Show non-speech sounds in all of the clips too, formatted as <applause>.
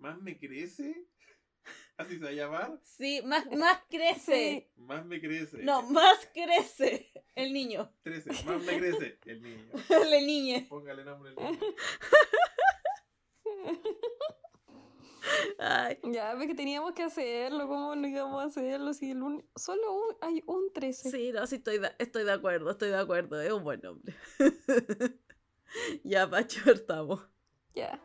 ¿Más me crece? <laughs> ¿Así se va a llamar? Sí, más, más crece. Más me crece. No, más crece el niño. 13. Más me crece el niño. <laughs> La niña. Póngale nombre al niño. <laughs> Ay, Ya, ves que teníamos que hacerlo, ¿cómo no íbamos a hacerlo? Si el un- solo un- hay un 13. sí, no, sí, estoy de, estoy de acuerdo, estoy de acuerdo. Es un buen nombre. ya, Pacho, estamos. Ya.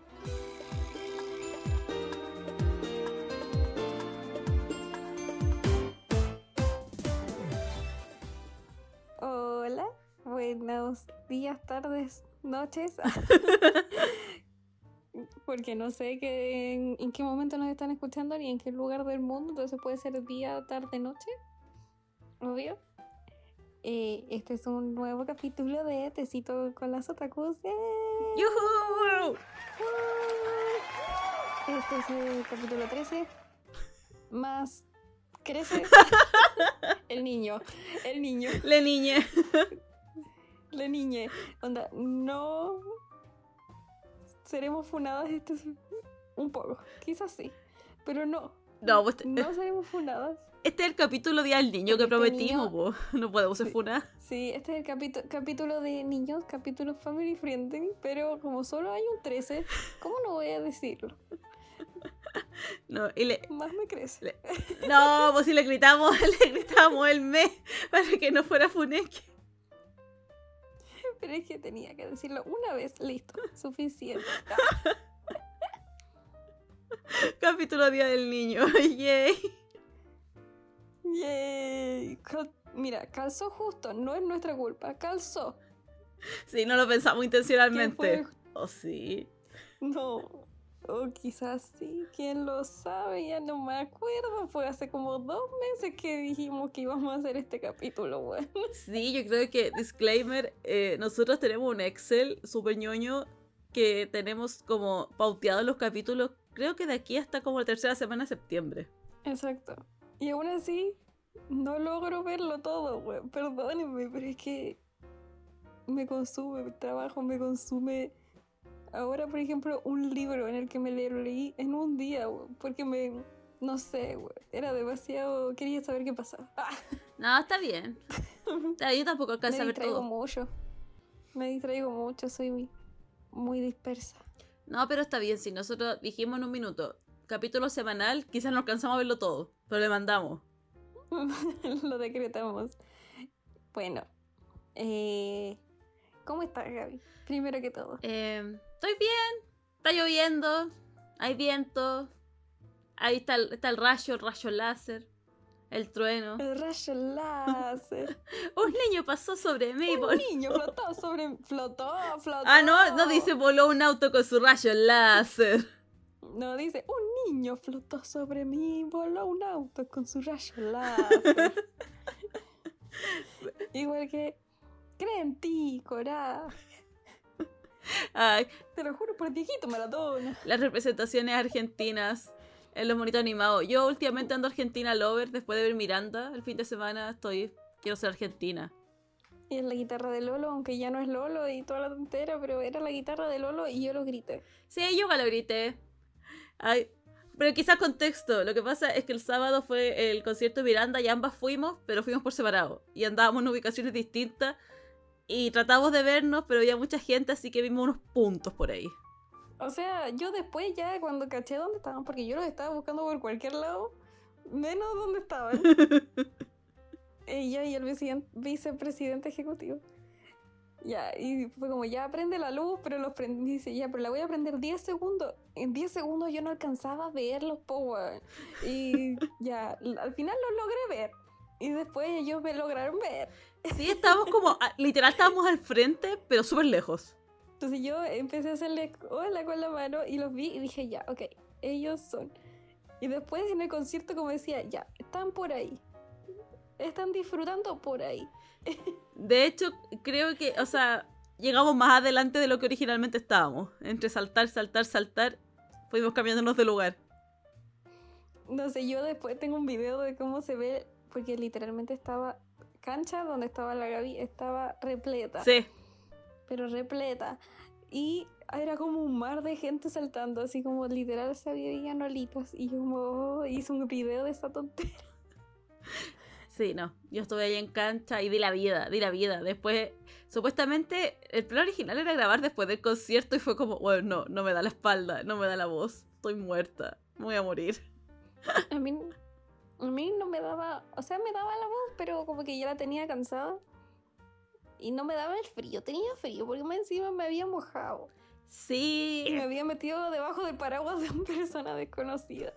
Buenos días, tardes, noches. <laughs> Porque no sé qué, en, en qué momento nos están escuchando ni en qué lugar del mundo, entonces puede ser día, tarde, noche. Obvio. Eh, este es un nuevo capítulo de Tecito con las otakus. ¡Eh! ¡Yujú! Este es el capítulo 13. Más crece <laughs> el niño. El niño. La niña. <laughs> La niña. Onda, no seremos funadas. Esto es un poco. Quizás sí. Pero no. No, pues, No seremos funadas. este es el capítulo Día del Niño que Este prometimos, niño-. <laughs> No podemos ser Sí. funas. Sí, este es el capítulo capítulo de niños, capítulo family friendly. Pero como solo hay un 13, ¿cómo no voy a decirlo? <laughs> No, y le, Más me crece. no, pues si le gritamos, <laughs> le gritamos el mes para que no fuera funeque. Pero es que tenía que decirlo una vez. Listo. Suficiente. <laughs> Capítulo Día del Niño. <laughs> Yay. Yay. Cal- Mira, calzó justo, no es nuestra culpa, calzó. Sí, no lo pensamos ¿Quién intencionalmente. fue? Oh, sí. No. O quizás sí, quién lo sabe, ya no me acuerdo. Fue hace como dos meses que dijimos que íbamos a hacer este capítulo, bueno. <laughs> Sí, yo creo que, disclaimer, eh, nosotros tenemos un Excel súper ñoño que tenemos como pauteados los capítulos, creo que de aquí hasta como la tercera semana de septiembre. Exacto. Y aún así, no logro verlo todo, weón. Perdónenme, pero es que me consume el trabajo, me consume. Ahora, por ejemplo, un libro en el que me lo leí en un día, porque me. No sé. Era demasiado. Quería saber qué pasaba. Ah, No, está bien. <laughs> Yo tampoco me alcancé a ver distraigo todo. mucho. Me distraigo mucho, soy muy, muy dispersa. No, pero está bien, si nosotros dijimos en un minuto, capítulo semanal, quizás no alcanzamos a verlo todo, pero le mandamos. <laughs> lo decretamos. Bueno, eh, ¿cómo estás, Gaby? Primero que todo. Eh, estoy bien, está lloviendo, hay viento, ahí está el, está el rayo, el rayo láser, el trueno. El rayo láser. <laughs> Un niño pasó sobre mí. Un vol- niño flotó sobre. Flotó, flotó. Ah, no, no dice voló un auto con su rayo láser. <laughs> No, dice: Un niño flotó sobre mí, voló un auto con su rayo láser. <laughs> Igual que. Cree en ti, coraje. Ay, Te lo juro por Dieguito Maradona. las representaciones argentinas en los monitos animados. Yo últimamente ando Argentina Lover después de ver Miranda el fin de semana. Estoy. Quiero ser argentina. Y es la guitarra de Lolo, aunque ya no es Lolo y toda la tontera, pero era la guitarra de Lolo y yo lo grité. Sí, yo lo grité. Ay, pero quizás contexto. Lo que pasa es que el sábado fue el concierto de Miranda y ambas fuimos, pero fuimos por separado. Y andábamos en ubicaciones distintas. Y tratamos de vernos, pero había mucha gente, así que vimos unos puntos por ahí. O sea, yo después ya cuando caché dónde estaban, porque yo los estaba buscando por cualquier lado, menos dónde estaban. <laughs> Ella y el vicien- vicepresidente ejecutivo. Ya, y fue como, ya prende la luz, pero los prendí. Dice, ya, pero la voy a prender 10 segundos. En 10 segundos yo no alcanzaba a verlos, po, weón. Y ya, al final los logré ver. Y después ellos me lograron ver. Sí, estábamos como, literal estábamos al frente, pero súper lejos. Entonces yo empecé a hacerle hola con la mano y los vi y dije, ya, ok, ellos son. Y después en el concierto como decía, ya, están por ahí. Están disfrutando por ahí. De hecho, creo que, o sea, llegamos más adelante de lo que originalmente estábamos. Entre saltar, saltar, saltar, fuimos cambiándonos de lugar. No sé, yo después tengo un video de cómo se ve, porque literalmente estaba cancha donde estaba la Gaby, estaba repleta. Sí, Pero repleta. Y era como un mar de gente saltando, así como literal se veían olitas. Y yo como oh, hice un video de esa tontera. Sí, no. Yo estuve ahí en cancha y di la vida, di la vida. Después, supuestamente, el plan original era grabar después del concierto y fue como, bueno, no, no me da la espalda, no me da la voz, estoy muerta, voy a morir. A mí, a mí no me daba, o sea, me daba la voz, pero como que ya la tenía cansada. Y no me daba el frío, tenía frío, porque más encima me había mojado. Sí. Y me había metido debajo del paraguas de una <laughs> persona desconocida.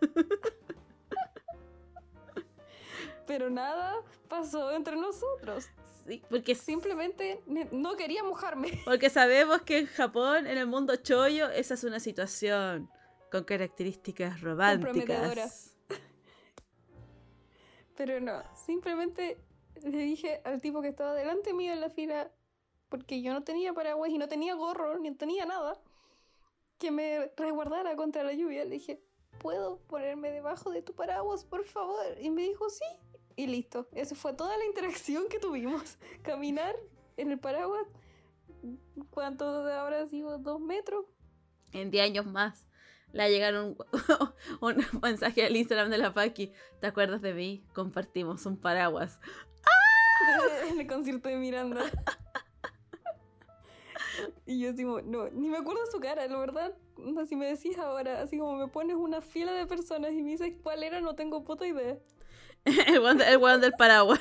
Pero nada pasó entre nosotros. Sí, porque. Simplemente no quería mojarme. <laughs> Porque sabemos que en Japón, en el mundo chollo, esa es una situación con características románticas. Pero no, simplemente le dije al tipo que estaba delante mío en la fila, porque yo no tenía paraguas y no tenía gorro, ni tenía nada, que me resguardara contra la lluvia. Le dije, ¿puedo ponerme debajo de tu paraguas, por favor? Y me dijo, sí. Y listo. Esa fue toda la interacción que tuvimos. <laughs> Caminar en el paraguas. ¿Cuánto habrá sido? ¿Dos metros? En 10 años más. Le llegaron un, <laughs> un mensaje al Instagram de la Paki. ¿Te acuerdas de mí? Compartimos un paraguas. <laughs> en el concierto de Miranda. <laughs> Y yo digo, no, ni me acuerdo su cara, la verdad. No, si me decís ahora, así como me pones una fila de personas y me dices cuál era, no tengo puta idea. el weón el weón del paraguas.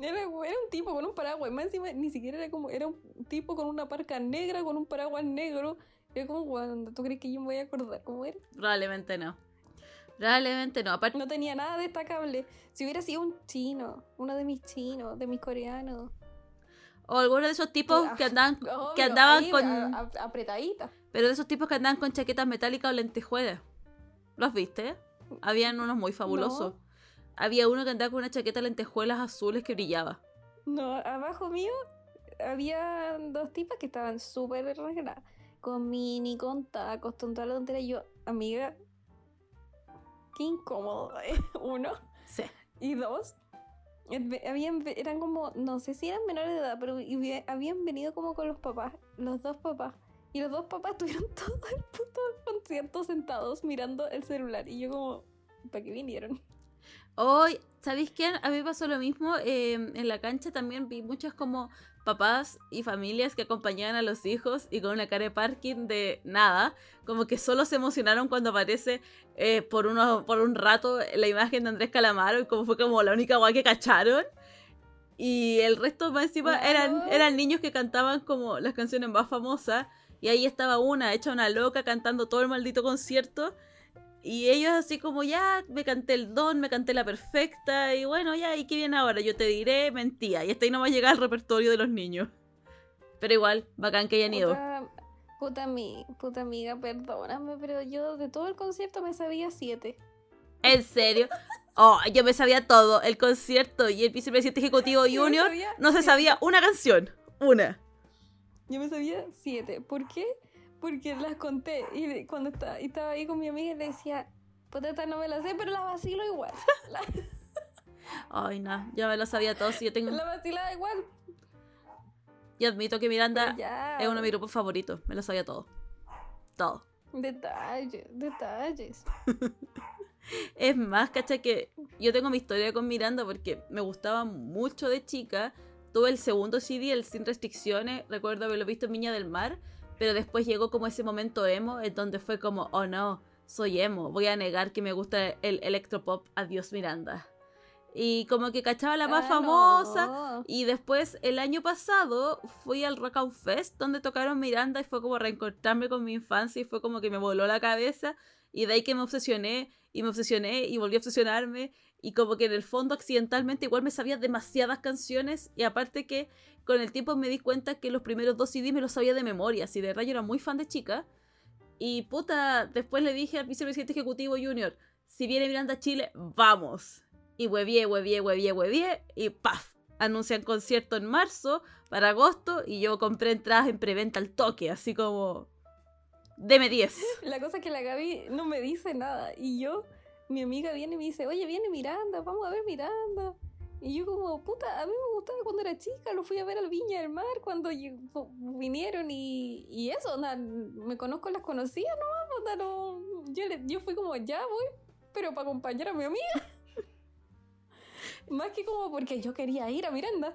Era, era un tipo con un paraguas, más encima ni siquiera era como, era un tipo con una parca negra, con un paraguas negro. Era como, weón, ¿tú crees que yo me voy a acordar cómo era? Probablemente no. Probablemente no. Aparte, No tenía nada destacable. Si hubiera sido un chino, uno de mis chinos, de mis coreanos. o alguno de esos tipos Ah, que andaban, <laughs> que andaban ahí, con. a- a- apretadita. Pero de esos tipos que andaban con chaquetas metálicas o lentejuelas. ¿Los viste? Habían unos muy fabulosos. Había uno que andaba con una chaqueta de lentejuelas azules que brillaba. No, abajo mío había dos tipas que estaban súper arregladas. Con mini, con tacos, con toda la tontera. Y yo, amiga, qué incómodo. <laughs> ¿eh? Uno. Sí. Y dos, habían, eran como, no sé si eran menores de edad, pero habían venido como con los papás, los dos papás. Y los dos papás <laughs> estuvieron todo el puto concierto sentados mirando el celular. Y yo como, ¿para qué vinieron? Hoy, ¿sabéis qué? A mí pasó lo mismo. eh, en la cancha también vi muchas como papás y familias que acompañaban a los hijos y con una cara de parking de nada. Como que solo se emocionaron cuando aparece eh, por, uno, por un rato la imagen de Andrés Calamaro y como fue como la única guay que cacharon. Y el resto más encima eran, eran niños que cantaban como las canciones más famosas. Y ahí estaba una, hecha una loca, cantando todo el maldito concierto. Y ellos así como, ya, me canté el don, me canté la perfecta, y bueno, ya, ¿y qué viene ahora? Yo te diré, mentía. Y hasta ahí no va a llegar el repertorio de los niños. Pero igual, bacán que hayan ido. Puta, puta, mi, puta amiga, perdóname, pero yo de todo el concierto me sabía siete. ¿En serio? Oh, yo me sabía todo, el concierto y el vicepresidente ejecutivo <laughs> Yo junior, sabía no se sabía una canción. Una. Yo me sabía siete. ¿Por qué? Porque las conté. Y cuando estaba, y estaba ahí con mi amiga le decía, puta, esta no me la sé, pero la vacilo igual. <laughs> La, Ay, no, yo me lo sabía todo. Si yo tengo... la vacilaba igual. Y admito que Miranda ya. es uno de mis grupos favoritos. Me lo sabía todo. Todo. Detalles, detalles. <laughs> Es más, cacha que yo tengo mi historia con Miranda porque me gustaba mucho de chica. Tuve el segundo CD, el Sin Restricciones, recuerdo haberlo visto en Viña del Mar, pero después llegó como ese momento emo en donde fue como, oh no, soy emo, voy a negar que me gusta el electropop, adiós Miranda. Y como que cachaba la más Ah, famosa, no. y después, el año pasado, fui al Rock Out Fest, donde tocaron Miranda, y fue como reencontrarme con mi infancia, y fue como que me voló la cabeza, y de ahí que me obsesioné, y me obsesioné, y volví a obsesionarme, y como que en el fondo, accidentalmente, igual me sabía demasiadas canciones, y aparte que con el tiempo me di cuenta que los primeros dos CDs me los sabía de memoria, si de verdad era muy fan de chica, y puta, después le dije al vicepresidente ejecutivo junior, si viene Miranda a Chile, vamos. Y huevié, huevié, huevié, huevié, y ¡paf! Anuncian concierto en marzo para agosto y yo compré entradas en preventa al toque, así como... Deme 10. <laughs> La cosa es que la Gaby no me dice nada. Y yo, mi amiga viene y me dice, oye, viene Miranda, vamos a ver Miranda. Y yo como, puta, a mí me gustaba cuando era chica, lo fui a ver al Viña del Mar cuando vinieron y, y eso, onda, me conozco, las conocía nomás, onda, no, yo, le- yo fui como, ya voy, pero para acompañar a mi amiga. <laughs> Más que como porque yo quería ir a Miranda.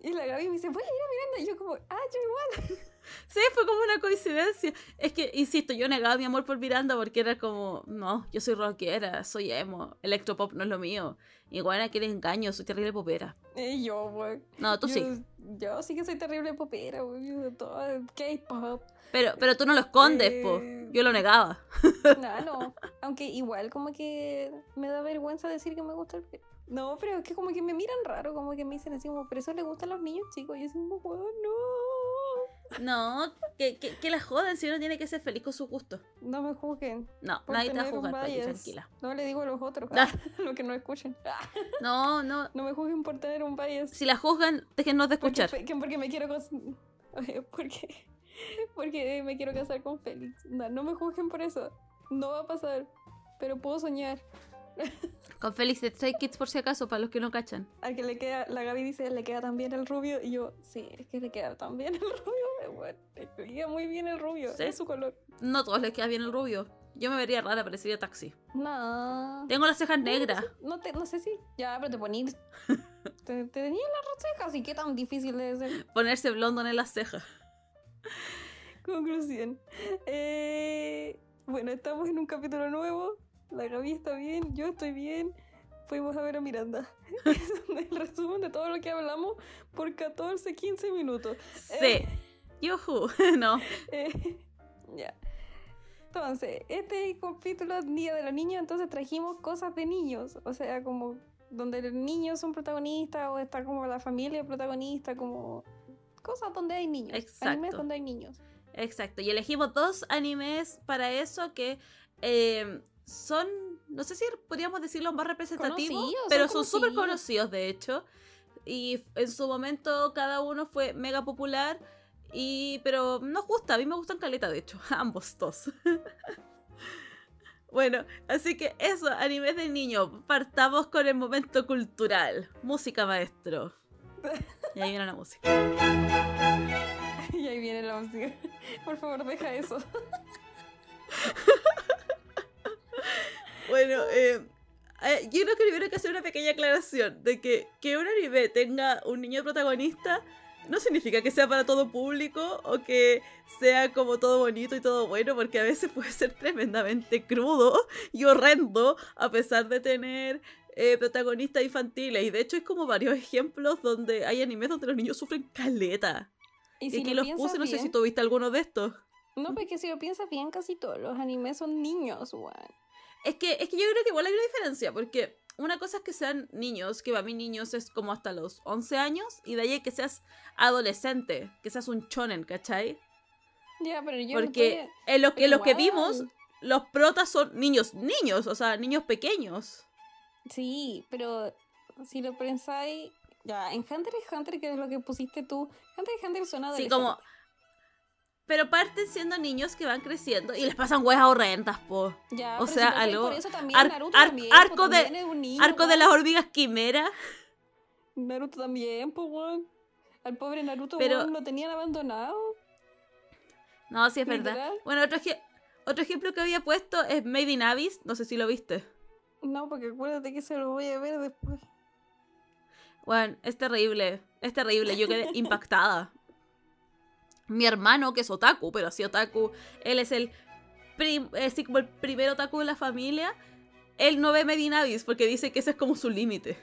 Y la Gaby me dice, a ir a Miranda. Y yo como, ah, yo igual. <laughs> Sí, fue como una coincidencia. Es que, insisto, yo negaba mi amor por Miranda porque era como, no, yo soy rockera, soy emo, electropop no es lo mío. Igual que eres engaño, soy terrible popera. Y yo, güey. No, tú yo, sí. Yo sí que soy terrible popera, güey. K-pop. Pero, pero tú no lo escondes, po. Eh. Yo lo negaba. <laughs> No, no. Aunque igual como que me da vergüenza decir que me gusta el No, pero es que como que me miran raro, como que me dicen así como, pero eso le gusta a los niños chicos. Y yo como, "Weón, no. No, que, que, que la jodan si uno tiene que ser feliz con su gusto. No me juzguen. No, nadie te va a juzgar, tranquila. No le digo a los otros, Ah. <laughs> lo que no escuchen. No, no. No me juzguen por tener un bias. Si la juzgan, déjennos de Porque, escuchar. fe- que porque me quiero <laughs> porque, porque me quiero casar con Félix. No, no me juzguen por eso. No va a pasar. Pero puedo soñar. <laughs> Con Félix de Stray Kids, por si acaso, para los que no cachan. Al que le queda, la Gaby dice, le queda tan bien el rubio. Y yo, sí, es que le queda tan bien el rubio. bueno, le queda muy bien el rubio. ¿Sí? Es su color. No a todos les queda bien el rubio. Yo me vería rara, parecería taxi. No. Tengo las cejas negras. No, te, no sé si. Ya, pero te ponís. <laughs> te, te tenías las cejas, y qué tan difícil debe ser. Ponerse blondón en las cejas. Conclusión. Eh, bueno, estamos en un capítulo nuevo. La Gaby está bien, yo estoy bien. Fuimos a ver a Miranda. <laughs> Es el resumen de todo lo que hablamos por 14, 15 minutos. Sí. Yuhu. <laughs> No. Eh, ya. Entonces, este capítulo, Día de los Niños, entonces trajimos cosas de niños. O sea, como donde los niños son protagonistas o está como la familia protagonista, como cosas donde hay niños. Exacto. Animes donde hay niños. Exacto. Y elegimos dos animes para eso que eh, son, no sé si podríamos decirlo más representativos, Conocidos, pero son son súper conocidos. conocidos de hecho. Y en su momento cada uno fue mega popular. Y, pero nos gusta, a mí me gustan caleta de hecho, <laughs> ambos dos. <laughs> bueno, así que eso, animes de niño. Partamos con el momento cultural. Música maestro. Y ahí viene la música. <laughs> Y ahí viene la música. Por favor, deja eso. Bueno, eh, eh, yo creo que primero hay que hacer una pequeña aclaración de que que un anime tenga un niño protagonista no significa que sea para todo público o que sea como todo bonito y todo bueno, porque a veces puede ser tremendamente crudo y horrendo a pesar de tener eh, protagonistas infantiles. Y de hecho hay como varios ejemplos donde hay animes donde los niños sufren caleta. Y Y si lo los puse, no sé si tú viste alguno de estos. No, porque si lo piensas bien, casi todos los animes son niños, weón. Es que, es que yo creo que igual hay una diferencia, porque una cosa es que sean niños, que para mí niños es como hasta los 11 años, y de ahí que seas adolescente, que seas un chonen, ¿cachai? Ya, pero yo no Porque estoy- en lo que, pero los que vimos, los protas son niños, niños, o sea, niños pequeños. Sí, pero si lo pensáis. Ya, en Hunter x Hunter, que es lo que pusiste tú, Hunter x Hunter son Sí, adolescentes. como... Pero parten siendo niños que van creciendo y les pasan huevas horrendas, po. Ya, o sea, si algo- por eso también ar- Naruto ar- también, arco de- también es un niño, Arco de las hormigas quimera. Naruto también, pues, weón. Al pobre Naruto, Pero- weón, lo tenían abandonado. No, sí es verdad. Bueno, otro, ej- otro ejemplo que había puesto es Made in Abyss, no sé si lo viste. No, porque acuérdate que se lo voy a ver después. Bueno, es terrible, es terrible, yo quedé <laughs> impactada. Mi hermano, que es otaku, pero así otaku, él es el, prim- así como el primer otaku de la familia, él no ve Medinavis porque dice que ese es como su límite.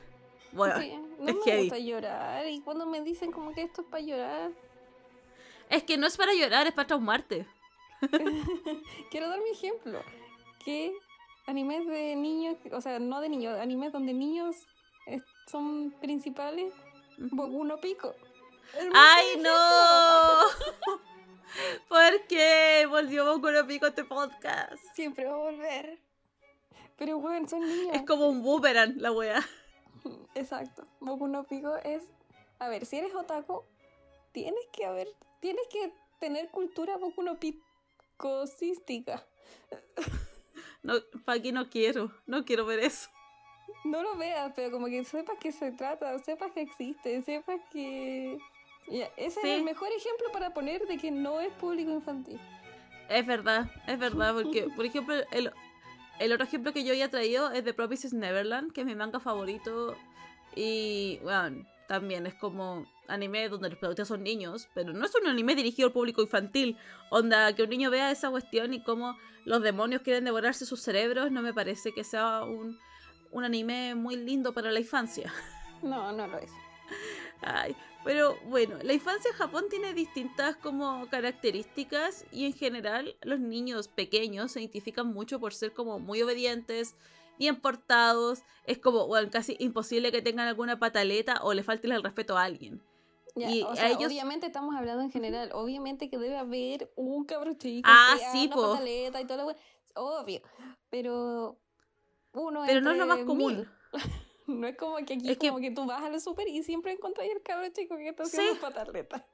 Bueno, Sí, no es me heavy. gusta llorar. Y cuando me dicen como que esto es para llorar, es que no es para llorar, es para traumarte. <laughs> quiero dar mi ejemplo. Que animes de niños, o sea, no de niños, animes donde niños eh, son principales, Boku no Pico. ¡Ay, no! <laughs> ¿Por qué volvió Boku Pico este podcast? Siempre va a volver. Pero bueno, son niños. Es como un boomerang la wea. <laughs> Exacto. Boku no Pico es. A ver, si eres otaku, tienes que haber. Tienes que tener cultura Boku no Picosística. <laughs> No, no quiero, no quiero ver eso. no lo veas, pero como que sepas que se trata, sepas que existe, sepas que... Ya, ese Sí. es el mejor ejemplo para poner de que no es público infantil. Es verdad, es verdad, porque, por ejemplo, el, el otro ejemplo que yo había traído es de Promises Neverland, que es mi manga favorito. Y, bueno, también es como anime donde los protagonistas son niños, pero no es un anime dirigido al público infantil. Onda, que un niño vea esa cuestión y cómo los demonios quieren devorarse sus cerebros, no me parece que sea un, un anime muy lindo para la infancia. No, no lo es. Ay, pero bueno, la infancia en Japón tiene distintas como características y en general los niños pequeños se identifican mucho por ser como muy obedientes, bien portados, es como bueno, casi imposible que tengan alguna pataleta o le falten el respeto a alguien. Ya, Y o sea, ellos- obviamente estamos hablando en general. Obviamente que debe haber un cabro chico Ah, que sí, haga po. pataleta y la wea. Obvio. Pero uno Pero no es lo más común. mil. <laughs> No es como que aquí Es como que tú vas al súper y siempre encuentras el cabro chico que está Sí. haciendo pataleta.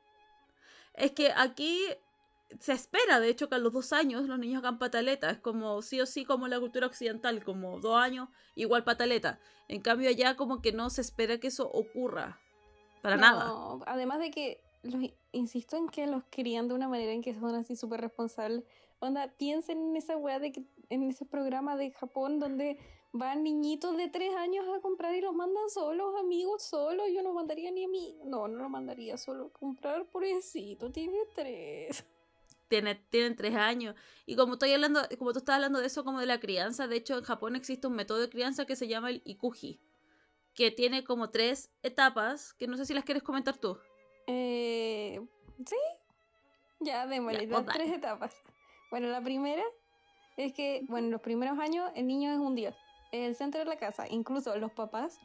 Es que aquí se espera, de hecho, que a los dos años los niños hagan pataleta. Es como sí o sí como la cultura occidental, como dos años, igual pataleta. En cambio allá como que no se espera que eso ocurra. Para nada. No, además de que, los, insisto en que los crían de una manera en que son así súper responsables. Onda, piensen en esa weá de que, en ese programa de Japón donde van niñitos de tres años a comprar y los mandan solos, amigos, solos. Yo no mandaría ni a mí. No, no lo mandaría solo a comprar, pobrecito, tiene tres. Tiene, tienen tres años. Y como estoy hablando, como tú estás hablando de eso como de la crianza, de hecho en Japón existe un método de crianza que se llama el ikuji, que tiene como tres etapas, que no sé si las quieres comentar tú. Eh, ¿Sí? Ya, démosle, las dale. tres etapas. Bueno, la primera es que, bueno, en los primeros años el niño es un dios, el centro de la casa. Incluso los papás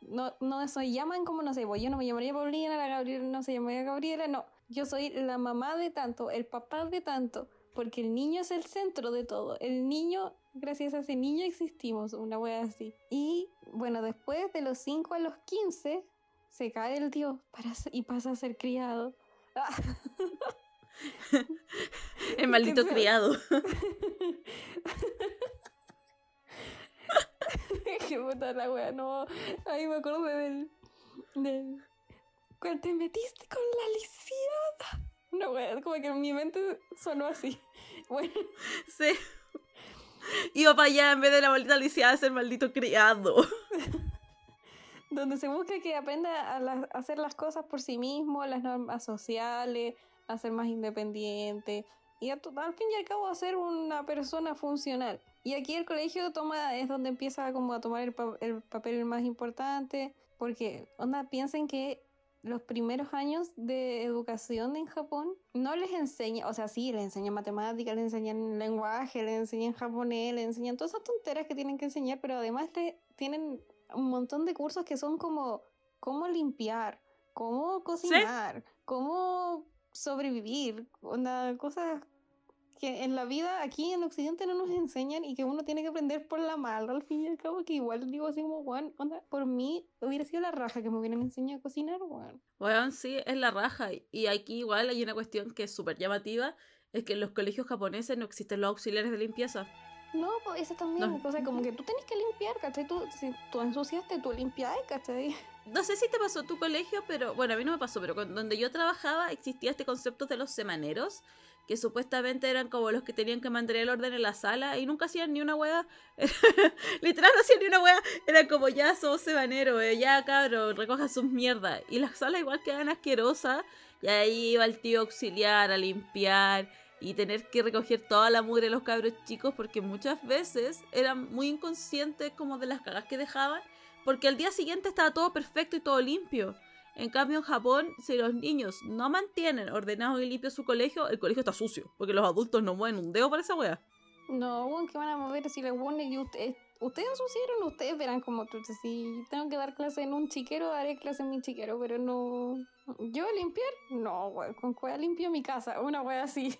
no, no se llaman como, no sé, pues yo no me llamaría Paulina, la Gabriela no se llamaría Gabriela, no. Yo soy la mamá de tanto, el papá de tanto, porque el niño es el centro de todo. El niño, gracias a ese niño existimos, una wea así. Y, bueno, después de los 5 a los 15 se cae el dios para, y pasa a ser criado. Ah. <laughs> El maldito <laughs> criado. <laughs> <laughs> Qué puta la wea, no. Ahí me acordé del. del. Cuando te metiste con la lisiada. No, wea, como que en mi mente sonó así. <laughs> Bueno, Sí. Iba para allá en vez de la maldita lisiada ser maldito criado. <laughs> donde se busca que aprenda a, la- a hacer las cosas por sí mismo, las normas sociales, a ser más independiente y a al fin y al cabo a ser una persona funcional. Y aquí el colegio toma, es donde empieza como a tomar el, pa- el papel más importante, porque, onda, piensen que los primeros años de educación en Japón no les enseña, o sea, sí, les enseñan matemáticas, les enseñan lenguaje, les enseñan japonés, les enseñan todas esas tonteras que tienen que enseñar, pero además le, tienen un montón de cursos que son como cómo limpiar, cómo cocinar, cómo sobrevivir, onda, cosas que en la vida aquí en Occidente no nos enseñan y que uno tiene que aprender por la mala al fin y al cabo, que igual digo así como, Juan, onda, por mí hubiera sido la raja que me hubieran enseñado a cocinar, Juan. Bueno, sí, es la raja. Y aquí igual hay una cuestión que es súper llamativa, es que en los colegios japoneses no existen los auxiliares de limpieza. No, pues eso también, No. o sea, como que tú tenés que limpiar, ¿cachai? Tú, si tú ensuciaste, tú limpias, ¿cachai? No sé si te pasó tu colegio, pero bueno, a mí no me pasó, pero con- donde yo trabajaba existía este concepto de los semaneros, que supuestamente eran como los que tenían que mantener el orden en la sala y nunca hacían ni una wea. <laughs> Literal no hacían ni una wea. Era como ya somos semaneros, eh, ya cabros, recojan sus mierdas. Y las salas igual quedaban asquerosas. Y ahí iba el tío auxiliar a limpiar y tener que recoger toda la mugre de los cabros chicos porque muchas veces eran muy inconscientes como de las cagas que dejaban porque al día siguiente estaba todo perfecto y todo limpio. En cambio, en Japón, si los niños no mantienen ordenado y limpio su colegio, el colegio está sucio, porque los adultos no mueven un dedo para esa wea. No, weón, que van a mover si le ponen y ustedes, ustedes ensuciaron, ustedes verán como tú, si tengo que dar clase en un chiquero, haré clase en mi chiquero, pero no, yo limpiar, no, weón, con cueva limpio mi casa, una wea así.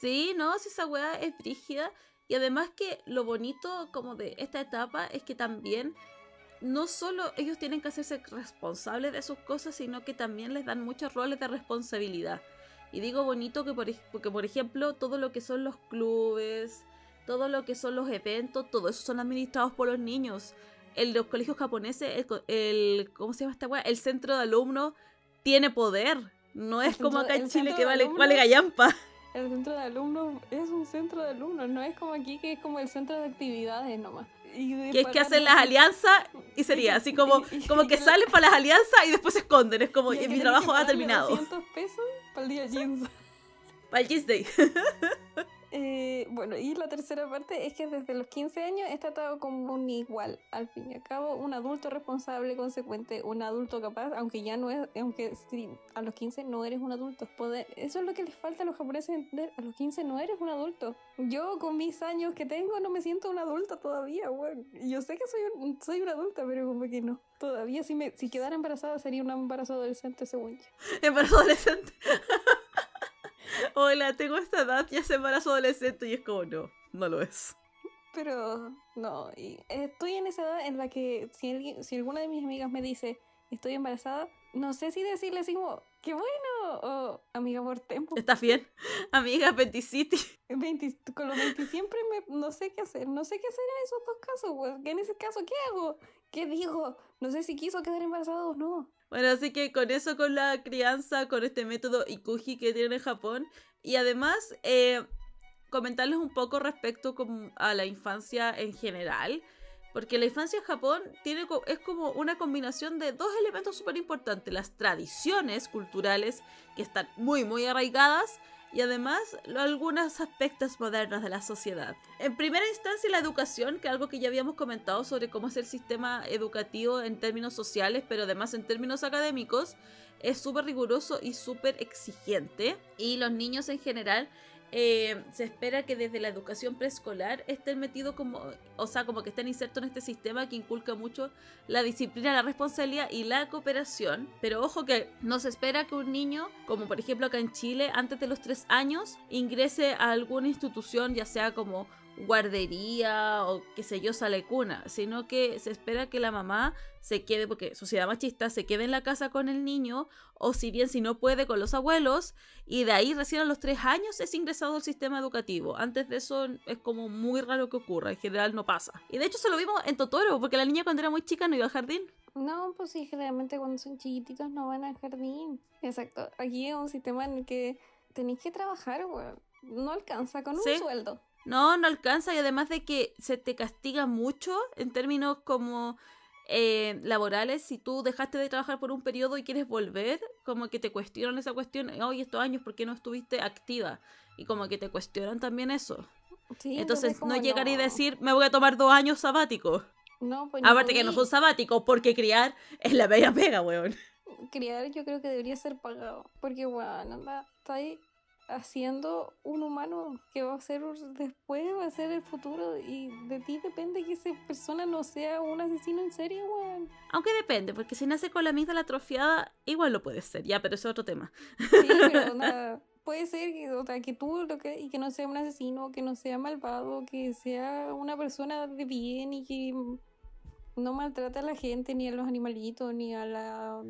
Sí, no, si esa wea es brígida. Y además que lo bonito como de esta etapa es que también no solo ellos tienen que hacerse responsables de sus cosas, sino que también les dan muchos roles de responsabilidad. Y digo bonito que por, porque, por ejemplo, todo lo que son los clubes, todo lo que son los eventos, todo eso son administrados por los niños. En los colegios japoneses, el, el- ¿cómo se llama esta weá? El centro de alumnos tiene poder. No es como acá en Chile que vale, alumnos- vale gallampa. El centro de alumnos es un centro de alumnos, no es como aquí que es como el centro de actividades nomás. Que es que hacen las alianzas y sería así como, <laughs> como que <laughs> salen para las alianzas y después se esconden. Es como, mi trabajo ha terminado. 200 pesos para el día <laughs> jeans. Para el Jeans Day. Eh, bueno, y la tercera parte es que desde los 15 años es tratado como un igual, al fin y al cabo, un adulto responsable, consecuente, un adulto capaz, aunque ya no es, aunque si a los 15 no eres un adulto, eso es lo que les falta a los japoneses entender, a los 15 no eres un adulto. Yo con mis años que tengo no me siento una adulta todavía, bueno, yo sé que soy, un- soy una adulta, pero como que no. Todavía si, me, si quedara embarazada sería un embarazo adolescente según yo. <laughs> Embarazo adolescente. <laughs> Hola, tengo esta edad, ya es embarazo adolescente y es como, no, no lo es. Pero no, y estoy en esa edad en la que si, alguien, si alguna de mis amigas me dice estoy embarazada, no sé si decirle así qué bueno, o amiga por tiempo. ¿Estás bien? <laughs> Amiga, Penticity. 20 con los 20 siempre me, no sé qué hacer, no sé qué hacer en esos dos casos. En ese caso, ¿qué hago? ¿Qué digo? No sé si quiso quedar embarazada o no. Bueno, así que con eso, con la crianza, con este método Ikuji que tiene en Japón. Y además, eh, comentarles un poco respecto a la infancia en general. Porque la infancia en Japón tiene, es como una combinación de dos elementos súper importantes. Las tradiciones culturales que están muy, muy arraigadas. Y además algunos aspectos modernos de la sociedad. En primera instancia la educación, que es algo que ya habíamos comentado sobre cómo es el sistema educativo en términos sociales, pero además en términos académicos, es súper riguroso y súper exigente. Y los niños en general eh, se espera que desde la educación preescolar estén metidos como, o sea, como que estén insertos en este sistema que inculca mucho la disciplina, la responsabilidad y la cooperación. Pero ojo que no se espera que un niño, como por ejemplo acá en Chile, antes de los tres años, ingrese a alguna institución, ya sea como guardería o qué sé yo, sale cuna, sino que se espera que la mamá se quede, porque sociedad machista, se quede en la casa con el niño, o si bien si no puede con los abuelos, y de ahí recién a los tres años es ingresado al sistema educativo. Antes de eso es como muy raro que ocurra, en general no pasa. Y de hecho se lo vimos en Totoro, porque la niña cuando era muy chica no iba al jardín. No, pues sí, generalmente cuando son chiquititos no van al jardín. Exacto. Aquí es un sistema en el que tenéis que trabajar, weón. No alcanza con Sí. un sueldo. No, no alcanza y además de que se te castiga mucho en términos como eh, laborales si tú dejaste de trabajar por un periodo y quieres volver, como que te cuestionan esa cuestión, oye, estos años, ¿por qué no estuviste activa? Y como que te cuestionan también eso. Sí, Entonces, no llegar y no. decir, me voy a tomar dos años sabáticos. No, pues Aparte que no son sabáticos, porque criar es la bella pega, weón. criar yo creo que debería ser pagado. Porque, bueno, anda, está ahí haciendo un humano que va a ser después, va a ser el futuro. Y de ti depende que esa persona no sea un asesino en serie, weón. Aunque depende, porque si nace con la amígdala atrofiada, igual lo puede ser, ya, pero eso es otro tema. Sí, <laughs> pero nada. Puede ser que, o sea, que tú lo que, y que no sea un asesino, que no sea malvado, que sea una persona de bien y que no maltrate a la gente, ni a los animalitos, ni a la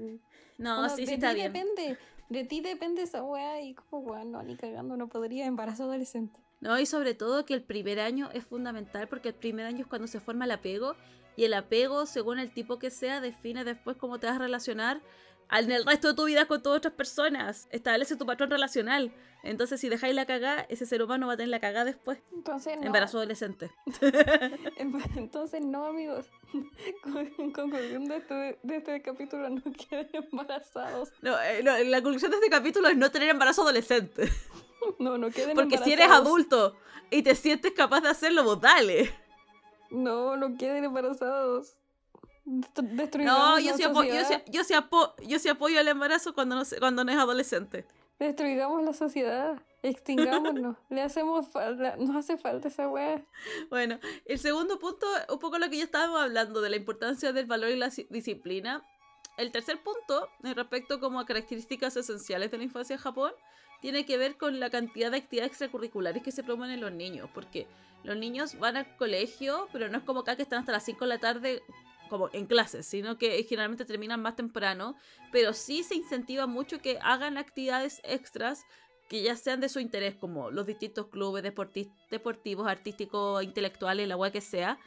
No, sí, sí está bien. depende. De ti depende esa weá y como weá, no, ni cagando, no podría embarazo adolescente. No, y sobre todo que el primer año es fundamental porque el primer año es cuando se forma el apego y el apego, según el tipo que sea, define después cómo te vas a relacionar en el resto de tu vida con todas otras personas. Establece tu patrón relacional. Entonces, si dejáis la cagada, ese ser humano va a tener la cagada después. Entonces, no. Embarazo adolescente. <laughs> Entonces, no, amigos. <laughs> Con conclusión de este, de este capítulo, no queden embarazados. No, eh, no, la conclusión de este capítulo es no tener embarazo adolescente. <laughs> No, no queden Porque si eres adulto y te sientes capaz de hacerlo, vos dale. No, no queden embarazados. Dest- No, yo sí, yo, sí, yo, sí yo sí apoyo el embarazo cuando no, cuando no es adolescente. Destruigamos la sociedad. Extingámonos. <laughs> Le hacemos nos hace falta esa weá. Bueno, el segundo punto, un poco lo que ya estábamos hablando de la importancia del valor y la disciplina. El tercer punto, en respecto como a características esenciales de la infancia en Japón, tiene que ver con la cantidad de actividades extracurriculares que se promueven en los niños, porque los niños van al colegio, pero no es como acá que están hasta las 5 de la tarde como en clases, sino que generalmente terminan más temprano, pero sí se incentiva mucho que hagan actividades extras que ya sean de su interés, como los distintos clubes deporti- deportivos, artísticos, intelectuales, la weá que sea,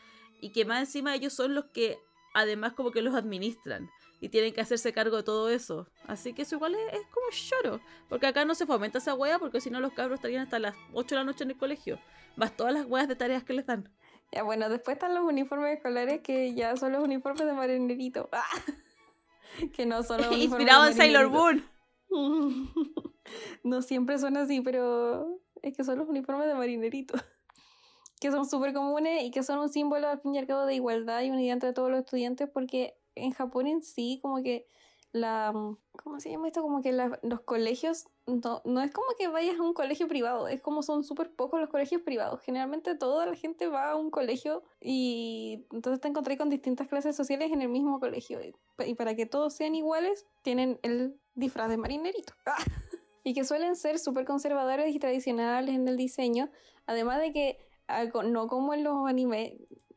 y que más encima ellos son los que además como que los administran y tienen que hacerse cargo de todo eso. Así que eso igual es, como lloro, porque acá no se fomenta esa weá porque si no los cabros estarían hasta las 8 de la noche en el colegio, más todas las weas de tareas que les dan. Ya, bueno, después están los uniformes escolares que ya son los uniformes de marinerito. <laughs> ¡Ah! Que no son los <laughs> uniformes Inspirado en Sailor. Moon. <laughs> No siempre son así, pero es que son los uniformes de marinerito. Que son súper comunes y que son un símbolo al fin y al cabo de igualdad y unidad entre todos los estudiantes porque en Japón en sí como que la... ¿Cómo se llama esto? Como que la- los colegios... No, no es como que vayas a un colegio privado, es como son súper pocos los colegios privados. Generalmente toda la gente va a un colegio y entonces te encontré con distintas clases sociales en el mismo colegio. Y pa- Y para que todos sean iguales, tienen el disfraz de marinerito. <laughs> y que suelen ser súper conservadores y tradicionales en el diseño, además de que no como en los animes,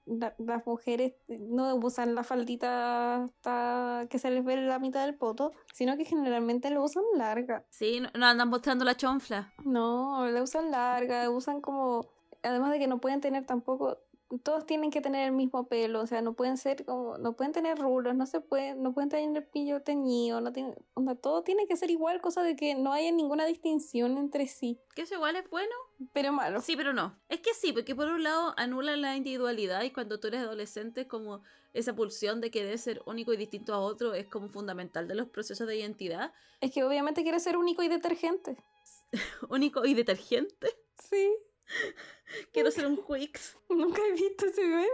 la- las mujeres no usan la faldita hasta que se les ve la mitad del poto, sino que generalmente lo usan larga. Sí, no, no andan mostrando la chonfla. No, la usan larga, usan como, además de que no pueden tener tampoco, todos tienen que tener el mismo pelo, o sea, no pueden ser como, no pueden tener rulos, no se pueden, no pueden tener el pillo teñido, no tienen, onda, todo tiene que ser igual, cosa de que no haya ninguna distinción entre sí, Que eso igual es bueno. pero malo. Sí, pero no. Es que sí, porque por un lado anula la individualidad y cuando tú eres adolescente como esa pulsión de que debes ser único y distinto a otro es como fundamental de los procesos de identidad. Es que obviamente quiere ser único y detergente. <laughs> Único y detergente. Sí, Quiero ser un Wix. nunca he visto ese meme.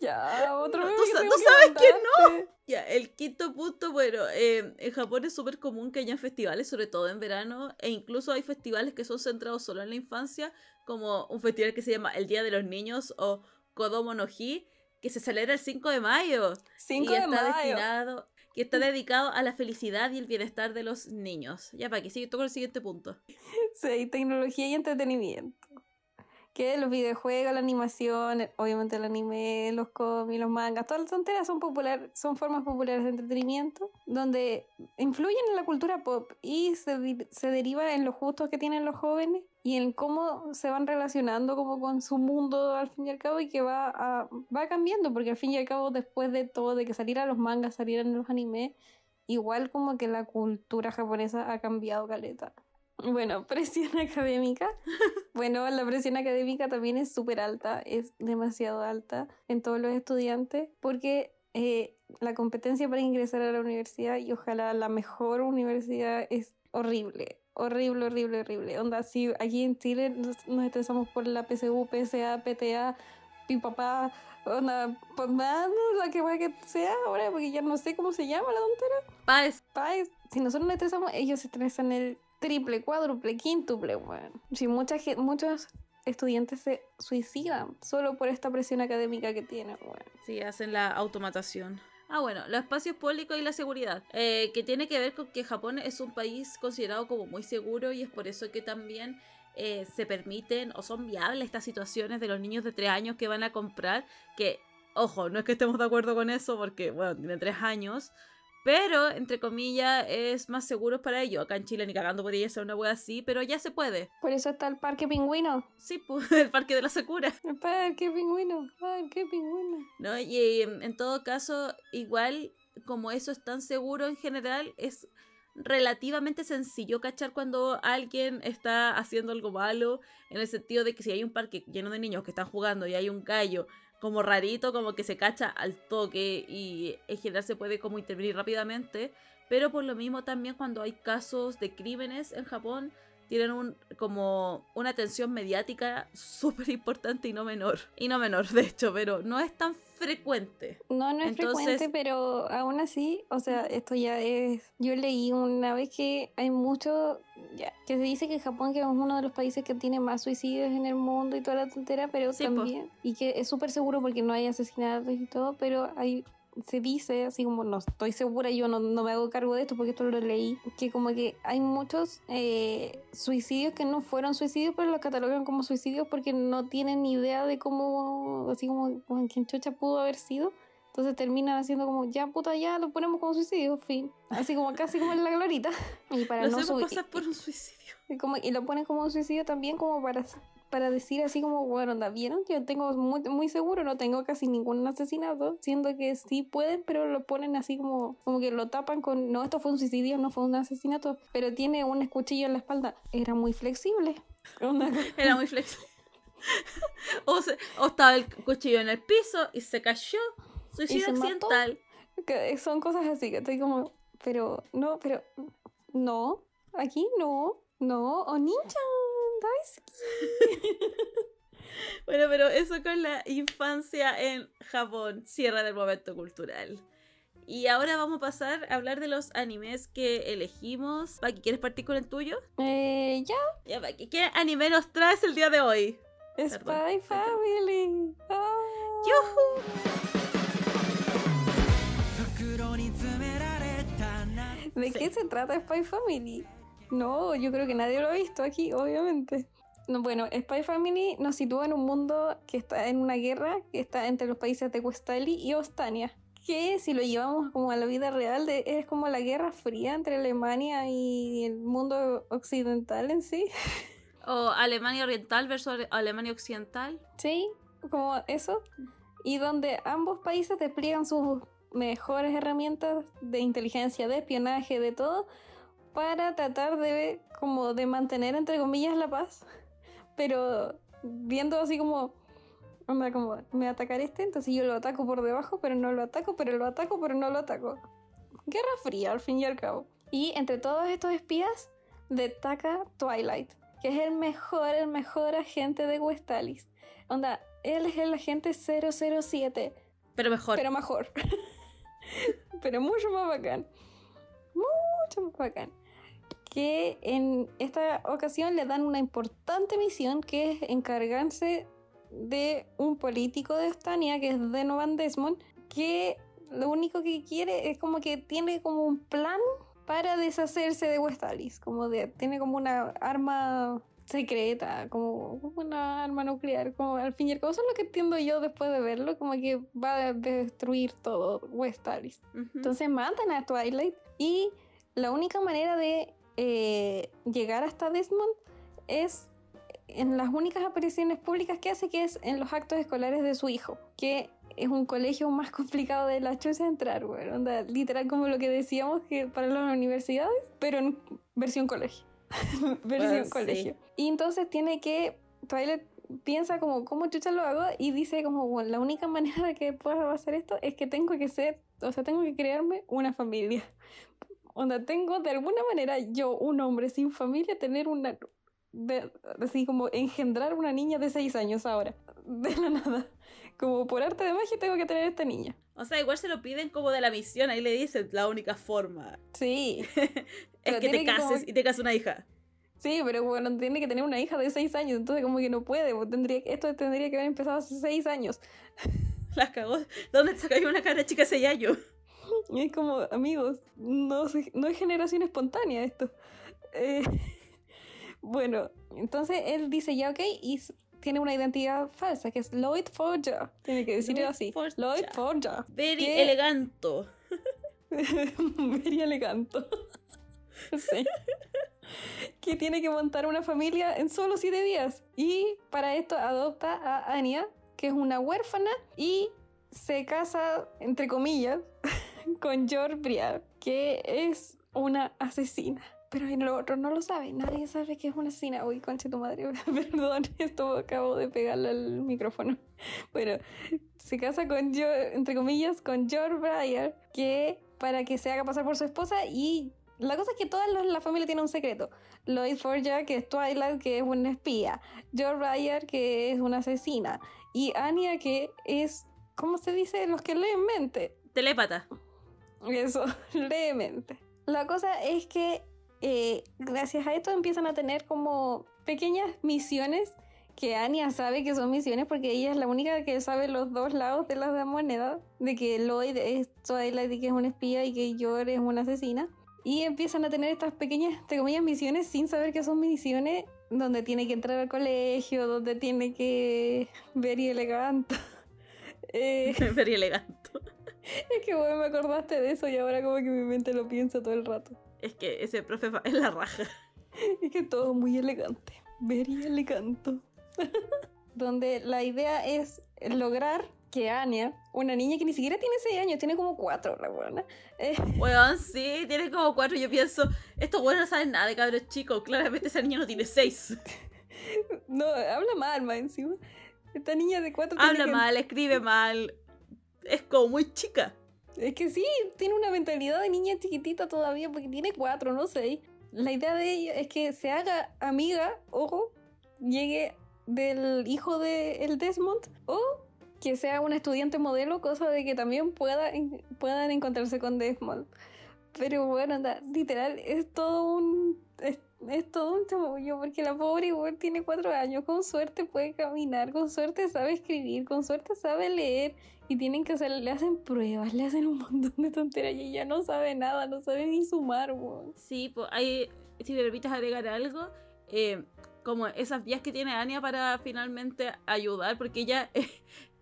Ya, otro No, meme. tú que sa- tengo tú que sabes que mandarte. Ya, el quinto punto, bueno, eh, en Japón es súper común que hayan festivales, sobre todo en verano, e incluso hay festivales que son centrados solo en la infancia, como un festival que se llama El Día de los Niños o Kodomo no Hi, que se celebra el 5 de mayo 5 y de está mayo. destinado que está <laughs> dedicado a la felicidad y el bienestar de los niños. Ya, para que sigue todo con el siguiente punto. Sí, tecnología y entretenimiento. Que los videojuegos, la animación, el- obviamente el anime, los cómics, los mangas, todas las tonteras son popular, son formas populares de entretenimiento donde influyen en la cultura pop y se, se deriva en los gustos que tienen los jóvenes y en cómo se van relacionando como con su mundo al fin y al cabo y que va, va cambiando porque al fin y al cabo después de todo, de que salieran los mangas, salieran los animes, igual como que la cultura japonesa ha cambiado caleta. Bueno, <laughs> presión académica. <laughs> Bueno, la presión académica también es súper alta, es demasiado alta en todos los estudiantes, porque eh, la competencia para ingresar a la universidad y ojalá la mejor universidad es horrible. Horrible, horrible, horrible. Onda, si aquí en Chile nos, nos estresamos por la PSU, PSA, PTA, pipapá, onda, pues más la que va que sea ahora, porque ya no sé cómo se llama la tontera. Paz, Pais, si nosotros nos estresamos, ellos se estresan el triple, cuádruple, quíntuple, weón. Si mucha muchos estudiantes se suicidan solo por esta presión académica que tienen, weón. Sí, hacen la automatación. Ah, bueno, los espacios públicos y la seguridad, eh, que tiene que ver con que Japón es un país considerado como muy seguro y es por eso que también eh, se permiten o son viables estas situaciones de los niños de tres años que van a comprar, que, ojo, no es que estemos de acuerdo con eso porque, bueno, tienen tres años, pero, entre comillas, es más seguro para ellos. Acá en Chile ni cagando podría ser una wea así, pero ya se puede. Por eso está el parque pingüino. Sí, pues, <laughs> el Parque de la Sakura. El parque pingüino, parque pingüino. ¿no? Y en todo caso, igual como eso es tan seguro en general, es relativamente sencillo cachar cuando alguien está haciendo algo malo, en el sentido de que si hay un parque lleno de niños que están jugando y hay un gallo como rarito, como que se cacha al toque y en general se puede como intervenir rápidamente, pero por lo mismo también cuando hay casos de crímenes en Japón, tienen un, como una atención mediática súper importante y no menor. Y no menor, de hecho, pero no es tan frecuente. No, no es Entonces- frecuente, pero aún así, o sea, esto ya es... Yo leí una vez que hay mucho... Ya, que se dice que Japón que es uno de los países que tiene más suicidios en el mundo y toda la tontera, pero Sí, po. también... Y que es súper seguro porque no hay asesinatos y todo, pero hay... Se dice, así como no estoy segura, yo no, no me hago cargo de esto porque esto lo leí, que como que hay muchos eh, suicidios que no fueron suicidios, pero los catalogan como suicidios porque no tienen ni idea de cómo, así como, como quién chocha pudo haber sido Entonces terminan haciendo como, ya puta, ya lo ponemos como suicidio, fin. Así como casi como en la glorita. <laughs> Y para no subir. pasar por un suicidio. Y, como- y lo ponen como un suicidio también como para, para decir así como, bueno, onda, ¿vieron? Yo tengo muy, muy seguro, no tengo casi ningún asesinato, siendo que sí pueden, pero lo ponen así como, como que lo tapan con, no, esto fue un suicidio, no fue un asesinato, pero tiene un cuchillo en la espalda. Era muy flexible. <laughs> Era muy flexible. <laughs> o, se- o estaba el cuchillo en el piso y se cayó. Suicidio accidental. que son cosas así, que estoy como, pero, no, pero, no, aquí no, no, o ninja. <laughs> bueno, pero eso con la infancia en Japón, cierra del momento cultural. Y ahora vamos a pasar a hablar de los animes que elegimos. Paki, ¿quieres partir con el tuyo? Eh, ya. Ya, Paki, ¿qué anime nos traes el día de hoy? Spy Perdón. Family. Ah. Oh. ¡Yuhu! ¿De sí. qué se trata Spy Family? No, yo creo que nadie lo ha visto aquí, obviamente. No, bueno, Spy Family nos sitúa en un mundo que está en una guerra que está entre los países de Questali y Ostania. Que si lo llevamos como a la vida real, de- es como la guerra fría entre Alemania y el mundo occidental en sí. <laughs> O Alemania Oriental versus Ale- Alemania Occidental. Sí, como eso. Y donde ambos países despliegan sus mejores herramientas de inteligencia, de espionaje, de todo, para tratar de como de mantener entre comillas la paz. Pero viendo así como, onda, como me atacar este, entonces yo lo ataco por debajo, pero no lo ataco, pero lo ataco, pero no lo ataco. Guerra fría, al fin y al cabo. Y entre todos estos espías, destaca Twilight, que es el mejor, el mejor agente de Westalis. Onda, él es el agente 007, Pero mejor. pero mejor. <laughs> pero mucho más bacán. Mucho más bacán. Que en esta ocasión le dan una importante misión que es encargarse de un político de Ostania, que es Denovan Desmond, que lo único que quiere es como que tiene como un plan para deshacerse de Westalis. Como de, tiene como una arma secreta, como una arma nuclear. Como al fin y al cabo, eso es lo que entiendo yo después de verlo, como que va a destruir todo Westalis. Entonces matan a Twilight y la única manera de eh, llegar hasta Desmond es en las únicas apariciones públicas que hace, que es en los actos escolares de su hijo, que es un colegio más complicado de la chucha entrar, güey. Onda, literal como lo que decíamos que para las universidades, pero en versión colegio. <laughs> versión sí. colegio. Y entonces tiene que, Twilight piensa como, ¿cómo chucha lo hago? Y dice como, bueno, la única manera de que pueda hacer esto es que tengo que ser, o sea, tengo que crearme una familia. Onda, tengo de alguna manera yo, un hombre sin familia, tener una, de- así como engendrar una niña de 6 años ahora, <laughs> de la nada. Como por arte de magia tengo que tener esta niña. O sea, igual se lo piden como de la misión. Ahí le dicen la única forma. Sí, <laughs> Es Pero que te tiene que como- cases y te cases una hija. sí, pero bueno, tiene que tener una hija de 6 años, entonces como que no puede, pues tendría, esto tendría que haber empezado hace 6 años. <laughs> Las cagó. ¿Dónde sacáis una cara chica ese yayo? <laughs> Y es como, amigos, no, se- no es generación espontánea esto. Eh, <laughs> bueno, entonces él dice ya ok y tiene una identidad falsa que es Lloyd Forja. Tiene que decirlo Lloyd así. Forja. Lloyd Forja. Very ¿Qué? eleganto. <laughs> Very elegante. sí. que tiene que montar una familia en solo siete días. Y para esto adopta a Anya, que es una huérfana, y se casa, entre comillas, <laughs> con George Briar, que es una asesina. Pero en lo otro no lo sabe, nadie sabe que es una asesina. Uy, concha tu madre, <laughs> perdón, esto acabo de pegarle al micrófono. <laughs> Bueno, se casa con, Jo- entre comillas, con George que para que se haga pasar por su esposa y la cosa es que toda la, familia tiene un secreto. Lloyd Forja, que es Twilight, que es una espía. George Briar, que es una asesina. Y Anya, que es, ¿cómo se dice? Los que leen mente. Telépata. Eso, <laughs> lee mente. La cosa es que eh, gracias a esto empiezan a tener como pequeñas misiones que Anya sabe que son misiones porque ella es la única que sabe los dos lados de la moneda, de que Lloyd es Twilight y que es una espía y que George es una asesina. Y empiezan a tener estas pequeñas, entre comillas, misiones sin saber que son misiones, donde tiene que entrar al colegio, donde tiene que <laughs> ver y elegante. <laughs> Eh, Very eleganto. <laughs> Es que vos me acordaste de eso y ahora como que mi mente lo piensa todo el rato. Es que ese profe es la raja. <laughs> Es que todo muy elegante. Very elegante. <laughs> Donde la idea es lograr que Anya, una niña que ni siquiera tiene 6 años, tiene como 4, la buena. eh, Weón, sí, tiene como cuatro. Yo pienso, estos weones no saben nada de cabros chicos. Claramente esa niña no tiene seis. no, habla mal más encima. Esta niña de 4 Habla mal, escribe mal. Es como muy chica. Es que sí, tiene una mentalidad de niña chiquitita todavía porque tiene 4, no 6. La idea de ella es que se haga amiga, ojo, llegue del hijo de el Desmond o que sea una estudiante modelo, cosa de que también pueda, puedan encontrarse con Desmond. Pero bueno, anda, literal, es todo un. Es todo un chamullo, porque la pobre igual tiene cuatro años, con suerte puede caminar, con suerte sabe escribir, con suerte sabe leer, y tienen que hacer, le hacen pruebas, le hacen un montón de tonterías, y ella no sabe nada, no sabe ni sumar, weón. Sí, pues hay, si me permites agregar algo, eh, como esas vías que tiene Anya para finalmente ayudar, porque ella <laughs> eh,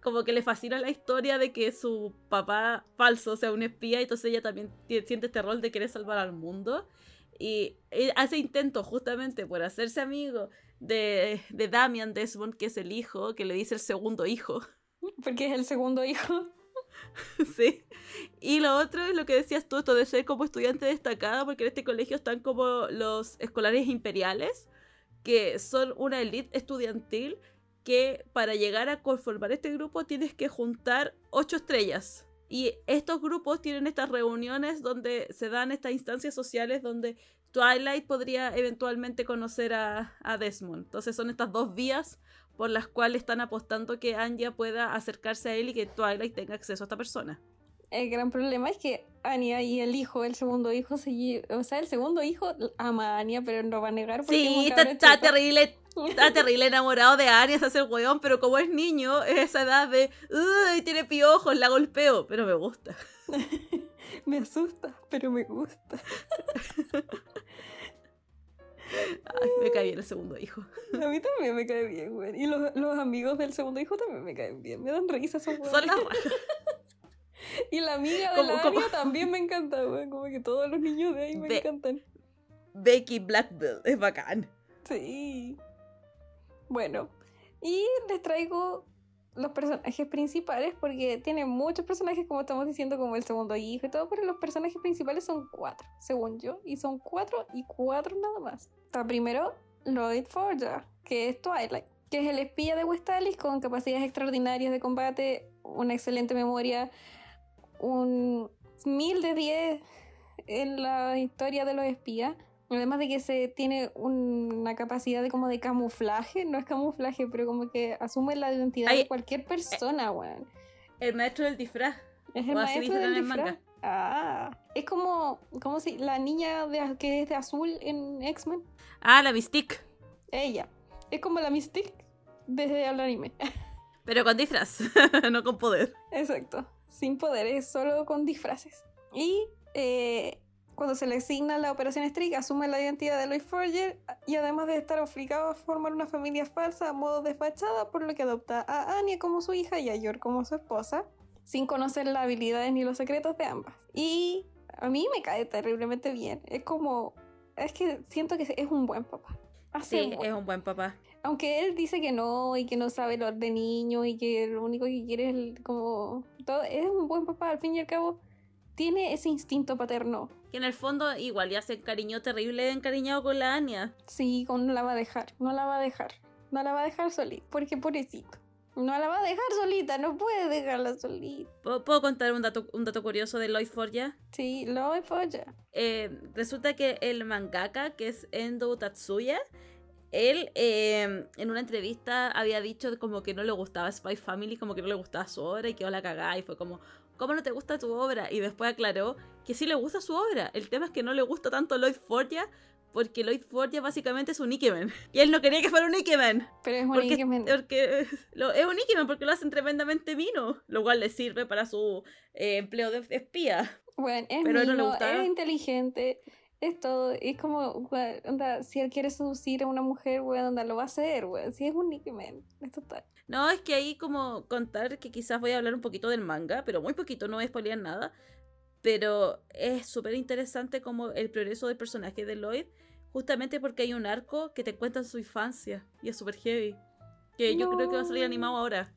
como que le fascina la historia de que su papá falso sea un espía, entonces ella también siente este rol de querer salvar al mundo. Y hace intento justamente por hacerse amigo de, de Damian Desmond, que es el hijo, que le dice el segundo hijo. <laughs> Porque es el segundo hijo. <laughs> Sí. Y lo otro es lo que decías tú, esto de ser como estudiante destacada, porque en este colegio están como los escolares imperiales, que son una elite estudiantil que para llegar a conformar este grupo tienes que juntar ocho estrellas. Y estos grupos tienen estas reuniones donde se dan estas instancias sociales donde Twilight podría eventualmente conocer a, a Desmond. Entonces son estas dos vías por las cuales están apostando que Anya pueda acercarse a él y que Twilight tenga acceso a esta persona. El gran problema es que Anya y el hijo, el segundo hijo, se o sea, el segundo hijo ama a Anya, pero no va a negar porque es un Sí, está, terrible. <laughs> Está terrible enamorado de Anya, se hace el weón, pero como es niño, es esa edad de "Uy, tiene piojos, la golpeo, pero me gusta. <laughs> me asusta, pero me gusta. <laughs> Ay, me cae bien el segundo hijo. A mí también me cae bien, güey. Y los, los amigos del segundo hijo también me caen bien. Me dan risa esos Son güeyes. las. Y la amiga de la como- también me encanta, güey. Como que todos los niños de ahí me encantan. Becky Blackbell, es bacán. Sí. Bueno, y les traigo los personajes principales porque tiene muchos personajes, como estamos diciendo, como el segundo hijo y todo, pero los personajes principales son cuatro, según yo, y son cuatro y cuatro nada más. Está primero Lloyd Forger, que es Twilight, que es el espía de Westalis con capacidades extraordinarias de combate, una excelente memoria, un mil de 10 en la historia de los espías. Además de que se tiene una capacidad de como de camuflaje, no es camuflaje, pero como que asume la identidad Ay, de cualquier persona, weón. El maestro del disfraz. Es el o maestro del disfraz. manga. Ah, es como, como si la niña de, que es de azul en X-Men, Ah, la Mystique. ella, es como la Mystique desde el anime. <laughs> Pero con disfraz, <laughs> no con poder. Exacto, sin poderes, solo con disfraces. Y eh, cuando se le asigna la operación Streak, asume la identidad de Lloyd Forger y además de estar obligado a formar una familia falsa a modo de fachada, por lo que adopta a Anya como su hija y a York como su esposa, sin conocer las habilidades ni los secretos de ambas. Y a mí me cae terriblemente bien. Es como. Es que siento que es un buen papá. Hace Sí, es un buen papá. aunque él dice que no y que no sabe lo de niño y que lo único que quiere es el- como todo es un buen papá al fin y al cabo tiene ese instinto paterno Que en el fondo igual ya se encariñó terrible encariñado con la Anya. sí no la va a dejar no la va a dejar no la va a dejar solita porque pobrecito no la va a dejar solita no puede dejarla solita ¿Puedo, puedo contar un dato, un dato curioso de Lloyd Forja? sí lo folla Eh, resulta que el mangaka, que es Endo Tatsuya, él eh, en una entrevista había dicho como que no le gustaba Spy Family, como que no le gustaba su obra y quedó la cagada y fue como, ¿cómo no te gusta tu obra? Y después aclaró que sí le gusta su obra. El tema es que no le gusta tanto Lloyd Forja porque Lloyd Forja básicamente es un Ikemen. <laughs> Y él no quería que fuera un Ikemen. pero es un Porque, Ikemen. porque lo- es un Ikemen porque lo hacen tremendamente vino, lo cual le sirve para su eh, empleo de espía. Bueno, es Pero no le es inteligente, es todo. Es como, onda, si él quiere seducir a una mujer, weón, onda, lo va a hacer, weón. Si es un Ikemen, es total. No, es que ahí como contar que quizás voy a hablar un poquito del manga, pero muy poquito, no voy a spoilear nada. Pero es súper interesante como el progreso del personaje de Lloyd, justamente porque hay un arco que te cuenta su infancia y es súper heavy. Que yo creo que va a salir No. animado ahora.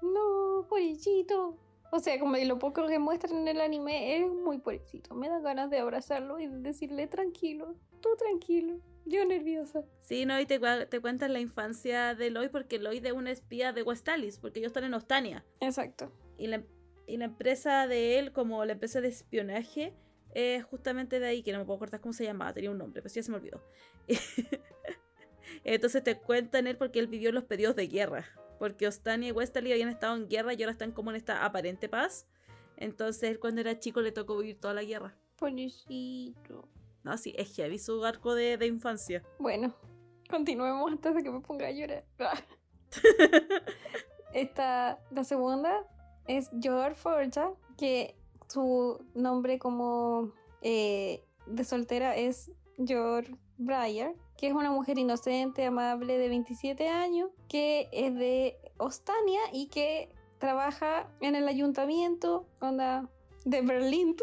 No, pobrecito. O sea, como lo poco que muestran en el anime, es muy pobrecito. Me dan ganas de abrazarlo y de decirle, tranquilo, tú tranquilo, yo nerviosa. Sí, no, y te, cuentan la infancia de Lloyd porque Lloyd es una espía de Westalis, porque ellos están en Ostania. Exacto. Y la, y la empresa de él, como la empresa de espionaje, es justamente de ahí, que no me puedo acordar cómo se llamaba, tenía un nombre, pero ya se me olvidó. <laughs> Entonces te cuentan él porque él vivió los periodos de guerra. Porque Ostania y Westalis habían estado en guerra y ahora están como en esta aparente paz. Entonces él cuando era chico le tocó vivir toda la guerra. Pobrecito. No, sí, es heavy su arco de, de infancia. <laughs> Bueno, continuemos antes de que me ponga a llorar. <laughs> Esta, la segunda es George Forja, que su nombre como eh, de soltera es George Breyer, que es una mujer inocente, amable de 27 años, que es de Ostania y que trabaja en el ayuntamiento onda, de Berlín,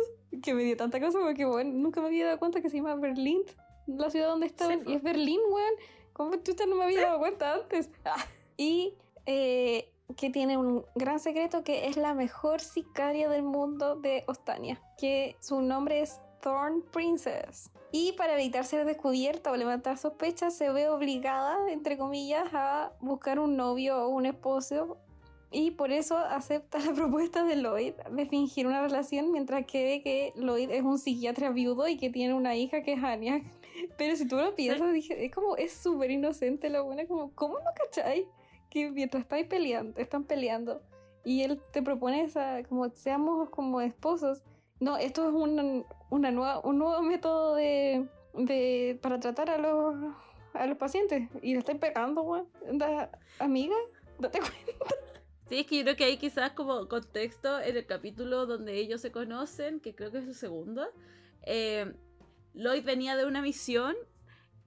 que me dio tanta cosa porque bueno, nunca me había dado cuenta que se llama Berlín, la ciudad donde estaban, po. y es Berlín, weón. ¿Cómo tú no me había dado cuenta antes? Ah. Y eh, que tiene un gran secreto que es la mejor sicaria del mundo de Ostania, que su nombre es Thorn Princess. Y para evitar ser descubierta o levantar sospechas, se ve obligada, entre comillas, a buscar un novio o un esposo. Y por eso acepta la <laughs> propuesta de Lloyd de fingir una relación mientras cree que Lloyd es un psiquiatra viudo y que tiene una hija que es Anya. <laughs> Pero si tú lo piensas, dije, es como, es súper inocente la buena, como, ¿cómo no cacháis? Que mientras estáis peleando, están peleando, y él te propone esa, como, seamos como esposos. No, esto es un, una nueva, un nuevo método de, de, para tratar a los, a los pacientes. Y le estáis pegando, weón. Amiga, date cuenta. Sí, es que yo creo que hay quizás como contexto en el capítulo donde ellos se conocen, que creo que es el segundo. eh, Lloyd venía de una misión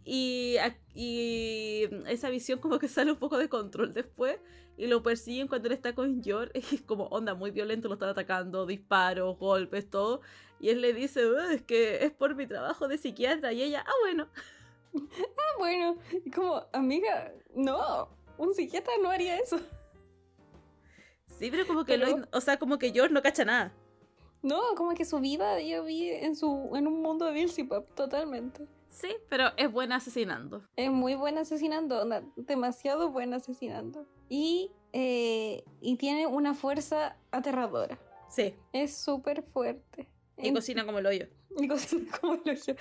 y, y esa visión como que sale un poco de control después y lo persiguen cuando él está con Yor <laughs> es como onda muy violento, lo están atacando, disparos, golpes, todo. Y él le dice, "Uh, es que es por mi trabajo de psiquiatra y ella, ah bueno. <laughs> Ah, bueno, y como, amiga, no, un psiquiatra no haría eso. Sí, pero como que Pero- Lloyd, o sea, como que Yor no cacha nada. No, como que su vida yo vi en su en un mundo de Beelzebub, totalmente. Sí, pero es buena asesinando. Es muy buena asesinando, onda, demasiado buena asesinando. Y, eh, y tiene una fuerza aterradora. Sí, Es súper fuerte. y En- cocina como el hoyo. y cocina como el hoyo.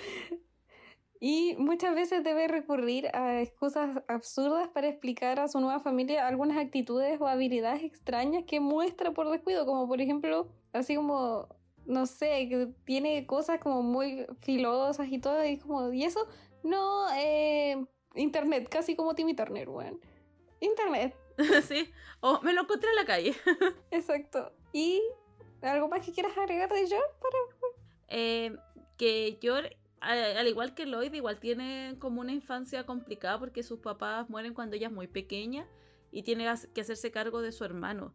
Y muchas veces debe recurrir a excusas absurdas para explicar a su nueva familia algunas actitudes o habilidades extrañas que muestra por descuido, como por ejemplo, así como, no sé, que tiene cosas como muy filosas y todo, y como, y eso, no, eh, internet, casi como Timmy Turner, weón. Internet, <laughs> sí, o me lo encontré en la calle. <laughs> exacto. ¿Y algo más que quieras agregar de John? Eh, que Yor, al, al igual que Lloyd, igual tiene como una infancia complicada porque sus papás mueren cuando ella es muy pequeña y tiene que hacerse cargo de su hermano.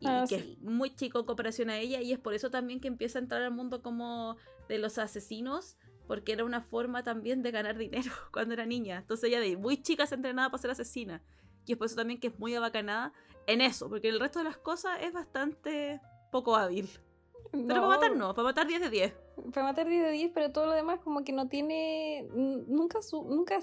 Y Ah, que sí. es muy chico en comparación a ella y es por eso también que empieza a entrar al mundo como de los asesinos porque era una forma también de ganar dinero <laughs> cuando era niña. Entonces ella de muy chica se entrenaba para ser asesina. Y es por eso también que es muy abacanada en eso, porque el resto de las cosas es bastante poco hábil. Pero para matar no, para matar 10 de 10. Para matar 10 de 10, pero todo lo demás como que no tiene... Nunca... Su, nunca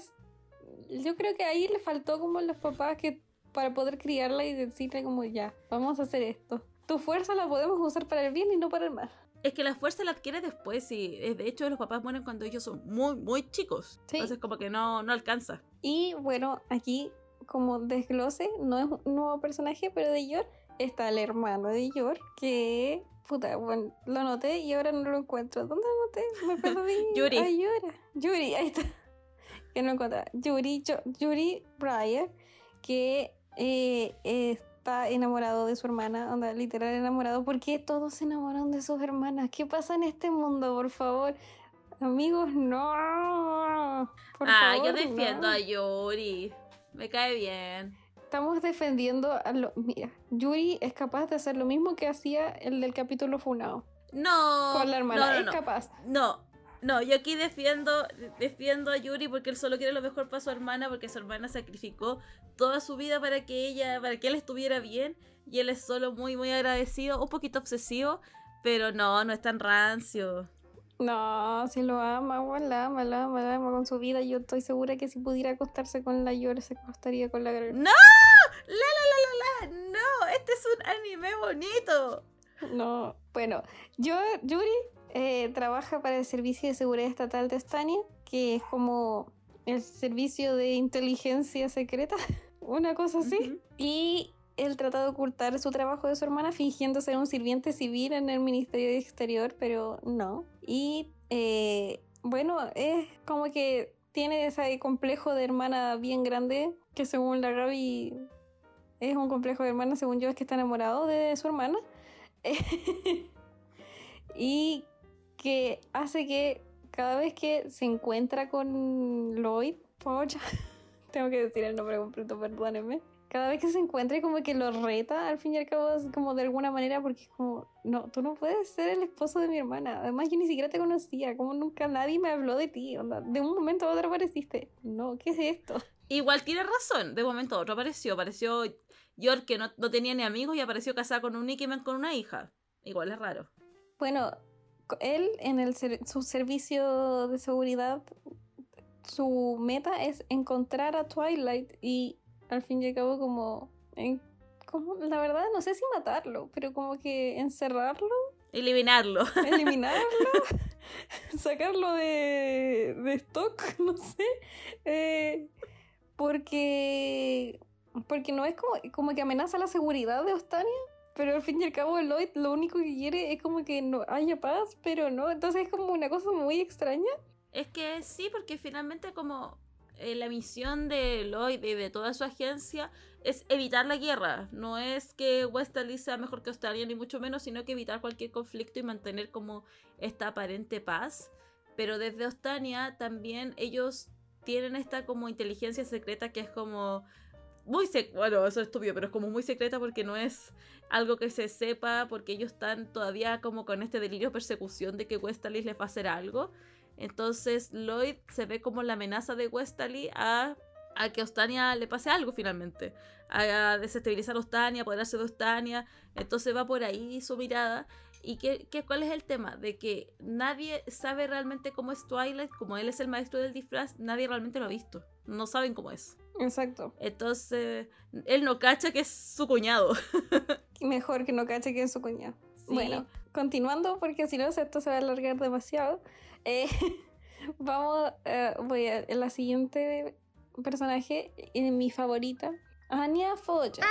yo creo que ahí le faltó como los papás que para poder criarla y decirle como ya, vamos a hacer esto. Tu fuerza la podemos usar para el bien y no para el mal. Es que la fuerza la adquiere después y eh, de hecho los papás mueren cuando ellos son muy, muy chicos. Sí. Entonces como que no, no alcanza. Y bueno, aquí como desglose, no es un nuevo personaje, pero de Yor está el hermano de Yor, que... Puta, bueno, lo anoté y ahora no lo encuentro. ¿Dónde lo anoté? Me perdí. Yuri. Ay. Yuri, ahí está. Que no encuentro. Yuri, Yo- Yuri Breyer, que eh, está enamorado de su hermana, onda, literal enamorado. ¿Por qué todos se enamoran de sus hermanas? ¿Qué pasa en este mundo, por favor? Amigos, no. Por ah, favor, yo defiendo no. a Yuri. Me cae bien. Estamos defendiendo a lo... Mira, Yuri es capaz de hacer lo mismo que hacía el del capítulo Funao. No. Con la hermana. no, no, es no. capaz. No, no, yo aquí defiendo, defiendo a Yuri porque él solo quiere lo mejor para su hermana, porque su hermana sacrificó toda su vida para que ella, para que él estuviera bien, y él es solo muy, muy agradecido, un poquito obsesivo, pero no, no es tan rancio. No, si lo ama, weón, la ama, la ama, la ama con su vida. Yo estoy segura que si pudiera acostarse con la Yor, se acostaría con la Gregor. ¡No! ¡La, la, la, la, la! ¡No! Este es un anime bonito. No, bueno, yo, Yuri eh, trabaja para el Servicio de Seguridad Estatal de Estania, que es como el servicio de inteligencia secreta, <laughs> una cosa así. Y él trata de ocultar su trabajo de su hermana fingiendo ser un sirviente civil en el Ministerio de Exterior, pero no. Y eh, bueno, es como que tiene ese complejo de hermana bien grande, que según la Gaby es un complejo de hermana, según yo es que está enamorado de su hermana. <laughs> y que hace que cada vez que se encuentra con Lloyd, ya <laughs> tengo que decir el nombre completo, perdónenme. Cada vez que se encuentra como que lo reta, al fin y al cabo, como de alguna manera, porque es como, no, tú no puedes ser el esposo de mi hermana. Además, yo ni siquiera te conocía, como nunca nadie me habló de ti. onda, de un momento a otro apareciste. No, ¿qué es esto? Igual tiene razón, de momento a otro apareció, apareció York que no, no tenía ni amigos y apareció casada con un Ikemen con una hija. Igual es raro. Bueno, él en el ser- su servicio de seguridad, su meta es encontrar a Twilight y al fin y al cabo como, en- como la verdad no sé si matarlo, pero como que encerrarlo, Eliminarlo. <laughs> eliminarlo, <laughs> sacarlo de, de stock, <laughs> no sé, eh, porque porque no es como, como que amenaza la seguridad de Ostania. Pero al fin y al cabo Lloyd lo único que quiere es como que no haya paz, pero no. Entonces es como una cosa muy extraña. Es que sí, porque finalmente como eh, la misión de Lloyd y de toda su agencia es evitar la guerra. No es que Westerly sea mejor que Australia, ni mucho menos, sino que evitar cualquier conflicto y mantener como esta aparente paz. Pero desde Ostania también ellos tienen esta como inteligencia secreta que es como muy sec bueno, eso es estúpido, pero es como muy secreta porque no es algo que se sepa, porque ellos están todavía como con este delirio de persecución de que Westerly les va a hacer algo. Entonces Lloyd se ve como la amenaza de Westerly a, a que Ostania le pase algo finalmente. A desestabilizar Ostania, apoderarse de Ostania. Entonces va por ahí su mirada. ¿Y qué, qué- cuál es el tema? De que nadie sabe realmente cómo es Twilight. Como él es el maestro del disfraz, nadie realmente lo ha visto. No saben cómo es. Exacto. Entonces, él no cacha que es su cuñado. <laughs> Mejor que no cache que es su cuñado. Sí. Bueno, continuando, porque si no, esto se va a alargar demasiado. Eh, <laughs> vamos, eh, voy a la siguiente personaje, eh, mi favorita, Anya Foya.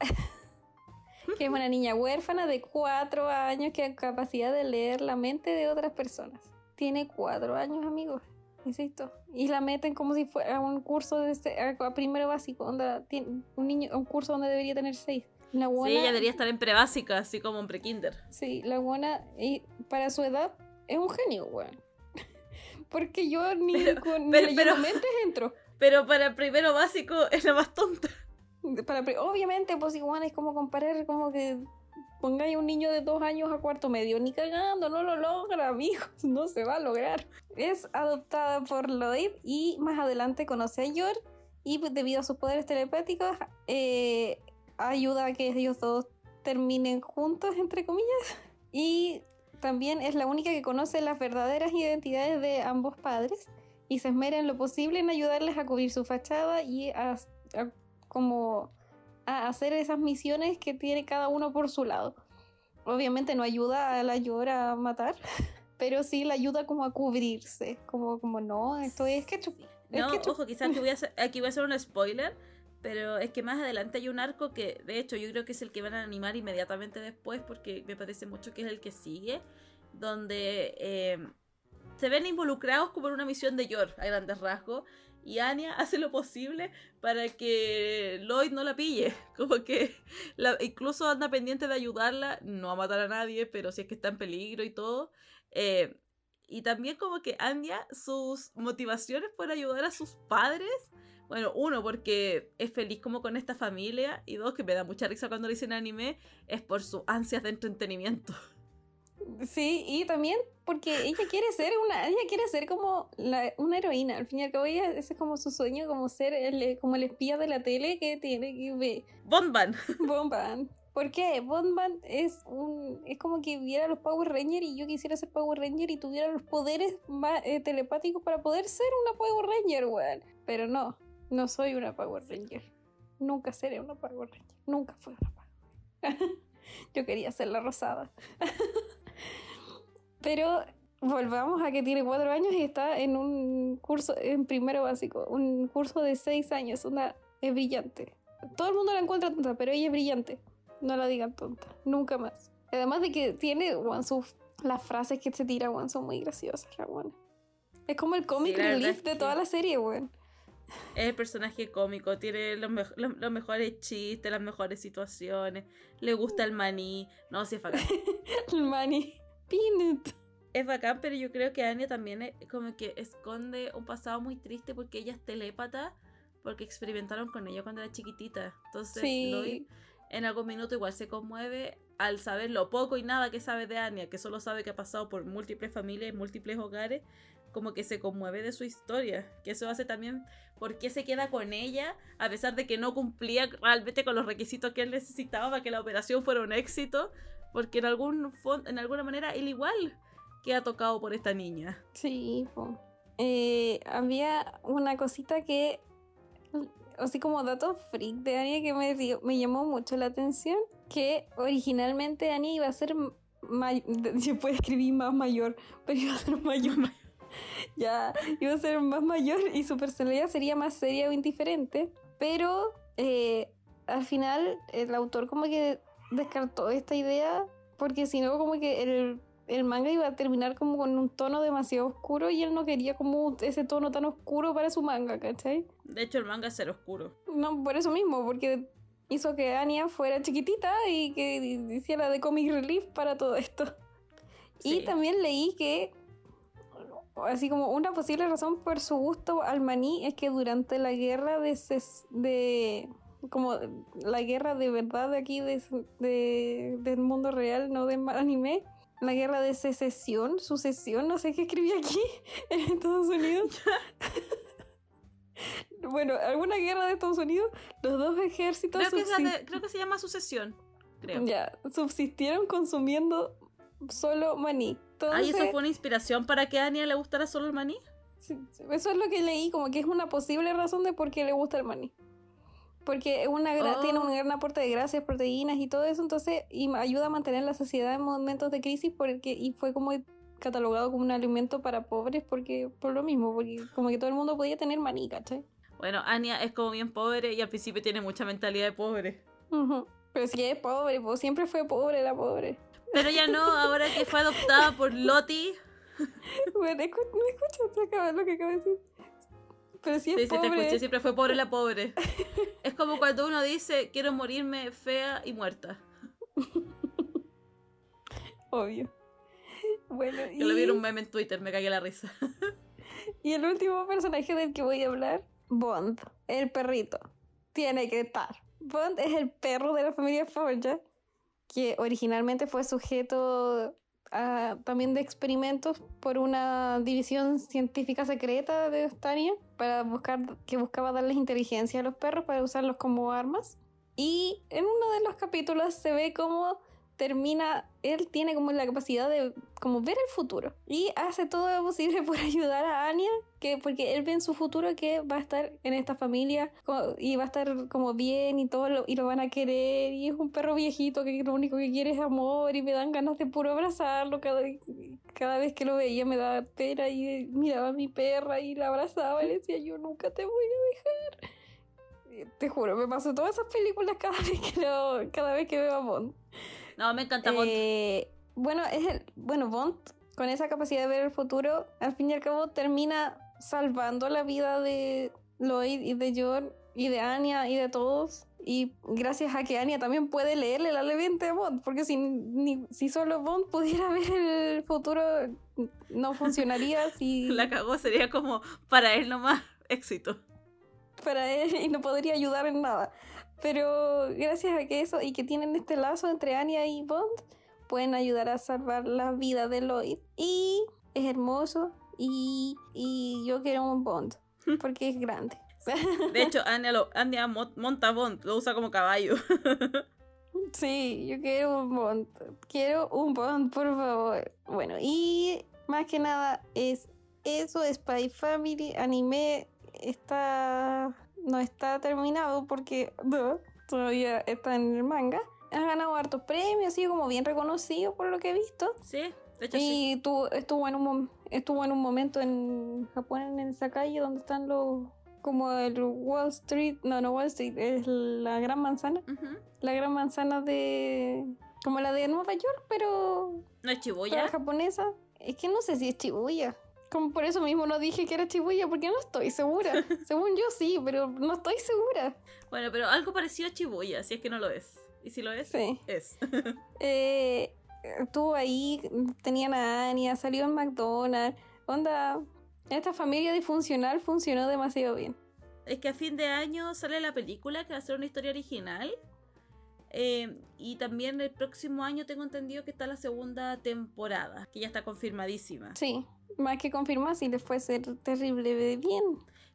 <laughs> que es una niña huérfana de cuatro años que tiene capacidad de leer la mente de otras personas. Tiene cuatro años, amigos. Insisto. Y la meten como si fuera un curso de este- a primero básico. Onda, tiene un niño, un curso donde debería tener seis. La Sí, ella debería estar en prebásica, así como en prekinder. Sí, la buena, y para su edad, es un genio, weón. Porque yo ni Pero- con ni pero- leyendo pero- mentes <laughs> entro. Pero para el primero básico es la más tonta. Para, obviamente, pues igual es como comparar como que pongáis a un niño de dos años a cuarto medio. Ni cagando, no lo logra, amigos. <laughs> No se va a lograr. Es adoptada por Lloyd y más adelante conoce a Yor. Y pues, debido a sus poderes telepáticos, eh, ayuda a que ellos dos terminen juntos, entre comillas. Y también es la única que conoce las verdaderas identidades de ambos padres y se esmera en lo posible en ayudarles a cubrir su fachada y a, a como a hacer esas misiones que tiene cada uno por su lado. Obviamente no ayuda a la Yor a matar, <laughs> pero sí la ayuda como a cubrirse, como, como no, esto es ketchup. Es No, ketchup. ojo, quizás aquí voy, a hacer, aquí voy a hacer un spoiler, pero es que más adelante hay un arco que, de hecho, yo creo que es el que van a animar inmediatamente después, porque me parece mucho que es el que sigue, donde eh, se ven involucrados como en una misión de Yor, a grandes rasgos, y Anya <laughs> hace lo posible para que Lloyd no la pille, <laughs> como que incluso anda pendiente de ayudarla, no a matar a nadie, pero si es que está en peligro y todo. eh, y también como que Anya, sus motivaciones por ayudar a sus padres Bueno, uno, porque es feliz como con esta familia. Y dos, que me da mucha risa cuando le dicen anime, es por sus ansias de entretenimiento. Sí, y también porque ella quiere ser una, ella quiere ser como la- una heroína. Al fin y al cabo, ella, ese es como su sueño, como ser el, como el espía de la tele que tiene que ver. Bonban. <laughs> Bomban. ¿Por qué? Bomban es un. Es como que viera los Power Rangers y yo quisiera ser Power Ranger y tuviera los poderes eh, telepáticos para poder ser una Power Ranger, weón. Pero no, no soy una Power Ranger. Nunca seré una Power Ranger. Nunca fui una Power Ranger. <laughs> yo quería ser la rosada. <laughs> Pero volvamos a que tiene cuatro años y está en un curso, en primero básico, un curso de seis años. Una, es brillante. Todo el mundo la encuentra tonta, pero ella es brillante. No la digan tonta, nunca más. Además de que tiene, weón, sus- las frases que se tira, weón, son muy graciosas, la. Es como el comic relief de que- toda la serie, weón. Es el personaje cómico, tiene los, mejo- los- los mejores chistes, las mejores situaciones. Le gusta el maní. No, sí es bacán. <laughs> El Manny. Peanut. Es bacán, pero yo creo que Anya también es como que esconde un pasado muy triste porque ella es telépata, porque experimentaron con ella cuando era chiquitita. Entonces, Sí. Lloyd en algún minuto igual se conmueve al saber lo poco y nada que sabe de Anya, que solo sabe que ha pasado por múltiples familias y múltiples hogares, como que se conmueve de su historia. Que eso hace también por qué se queda con ella, a pesar de que no cumplía realmente con los requisitos que él necesitaba para que la operación fuera un éxito, porque en, algún en alguna manera él igual queda tocado por esta niña. Sí, po. Eh, había una cosita que, así como dato freak de Anya que me, dio- me llamó mucho la atención, que originalmente Anya iba a ser, se <laughs> puede escribir más mayor, pero iba a ser mayor. <laughs> <laughs> ya, iba a ser más mayor y su personalidad sería más seria o indiferente, pero eh, al final el autor como que descartó esta idea porque si no como que el, el manga iba a terminar como con un tono demasiado oscuro y él no quería como ese tono tan oscuro para su manga, ¿cachai? De hecho, el manga es ser oscuro. No, por eso mismo, porque hizo que Anya fuera chiquitita y que hiciera de comic relief para todo esto. Y Sí. también leí que, así como una posible razón por su gusto al maní es que durante la guerra de, ses- de como la guerra de verdad de aquí de, de- del mundo real, no de ma- anime, la guerra de secesión, sucesión, no sé qué escribí aquí <laughs> en Estados Unidos. <laughs> bueno, alguna guerra de Estados Unidos, los dos ejércitos Creo que, de- creo que se llama sucesión. Creo. ya, subsistieron consumiendo solo maní. Ah, ¿y eso Entonces- fue una inspiración para que a Anya le gustara solo el maní? Eso es lo que leí, como que es una posible razón de por qué le gusta el maní. Porque es una Oh. tiene un gran aporte de grasas, proteínas y todo eso, entonces y ayuda a mantener la sociedad en momentos de crisis porque y fue como catalogado como un alimento para pobres porque por lo mismo, porque como que todo el mundo podía tener maní, ¿cachai? Bueno, Anya es como bien pobre y al principio tiene mucha mentalidad de pobre. Ujú. Pero si es pobre, pues siempre fue pobre la pobre. Pero ya no, ahora que fue adoptada por Lottie. Bueno, escu- ¿me escuchas lo que acabo de decir? Pero es Sí, sí, te pobre, escuché, siempre fue pobre la pobre. <laughs> Es como cuando uno dice, quiero morirme fea y muerta. obvio. Bueno, Yo lo vi en y- un meme en Twitter, me cagué la risa. <laughs> Y el último personaje del que voy a hablar, Bond, el perrito. Tiene que estar. Bond es el perro de la familia Forja, que originalmente fue sujeto a- también de experimentos por una división científica secreta de Ostania para buscar que buscaba darles inteligencia a los perros para usarlos como armas. Y en uno de los capítulos se ve cómo termina, él tiene como la capacidad de como ver el futuro y hace todo lo posible <laughs> por ayudar a Anya, que porque él ve en su futuro que va a estar en esta familia co- y va a estar como bien y todo lo, y lo van a querer y es un perro viejito que lo único que quiere es amor y me dan ganas de puro abrazarlo cada, cada vez que lo veía me daba pena y miraba a mi perra y la abrazaba y le decía yo nunca te voy a dejar. Eh, Te juro, me paso todas esas películas cada vez que lo, cada vez que veo a Bond. No, me encanta Bond. Eh, bueno, es el, bueno, Bond, con esa capacidad de ver el futuro, al fin y al cabo termina salvando la vida de Lloyd y de John y de Anya y de todos. Y gracias a que Anya también puede leerle la mente a Bond, porque si, ni- si solo Bond pudiera <laughs> ver el futuro, no funcionaría si... <laughs> La cagó, sería como para él nomás éxito. para él y no podría ayudar en nada. Pero gracias a que eso y que tienen este lazo entre Anya y Bond, pueden ayudar a salvar la vida de Lloyd. Y es hermoso y, y yo quiero un Bond <laughs> porque es grande. <laughs> De hecho, Anya, lo, Anya mo- monta Bond, lo usa como caballo. <laughs> Sí, yo quiero un Bond. Quiero un Bond, por favor. Bueno, y más que nada es eso, Spy Family, anime está no está terminado porque no, todavía está en el manga. Ha ganado hartos premios, ha sido como bien reconocido por lo que he visto. Sí, de hecho sí. Y tuvo- estuvo, en un, estuvo en un momento en Japón, en esa calle donde están los... Como el Wall Street, no, no Wall Street, es la Gran Manzana la gran manzana de. como la de Nueva York, pero. ¿No es para Chiboya? japonesa. Es que no sé si es Shibuya. Como por eso mismo no dije que era Shibuya, porque no estoy segura. <laughs> Según yo sí, pero no estoy segura. Bueno, pero algo parecido a Chiboya, si es que no lo es. Y si lo es, Sí. es. <laughs> Eh, estuvo ahí, tenían a Anya, salió en McDonald's. Onda, esta familia disfuncional funcionó demasiado bien. es que a fin de año sale la película que va a ser una historia original. Eh, y también el próximo año tengo entendido que está la segunda temporada, que ya está confirmadísima. Sí, más que confirmar si les fue ser terrible de bien.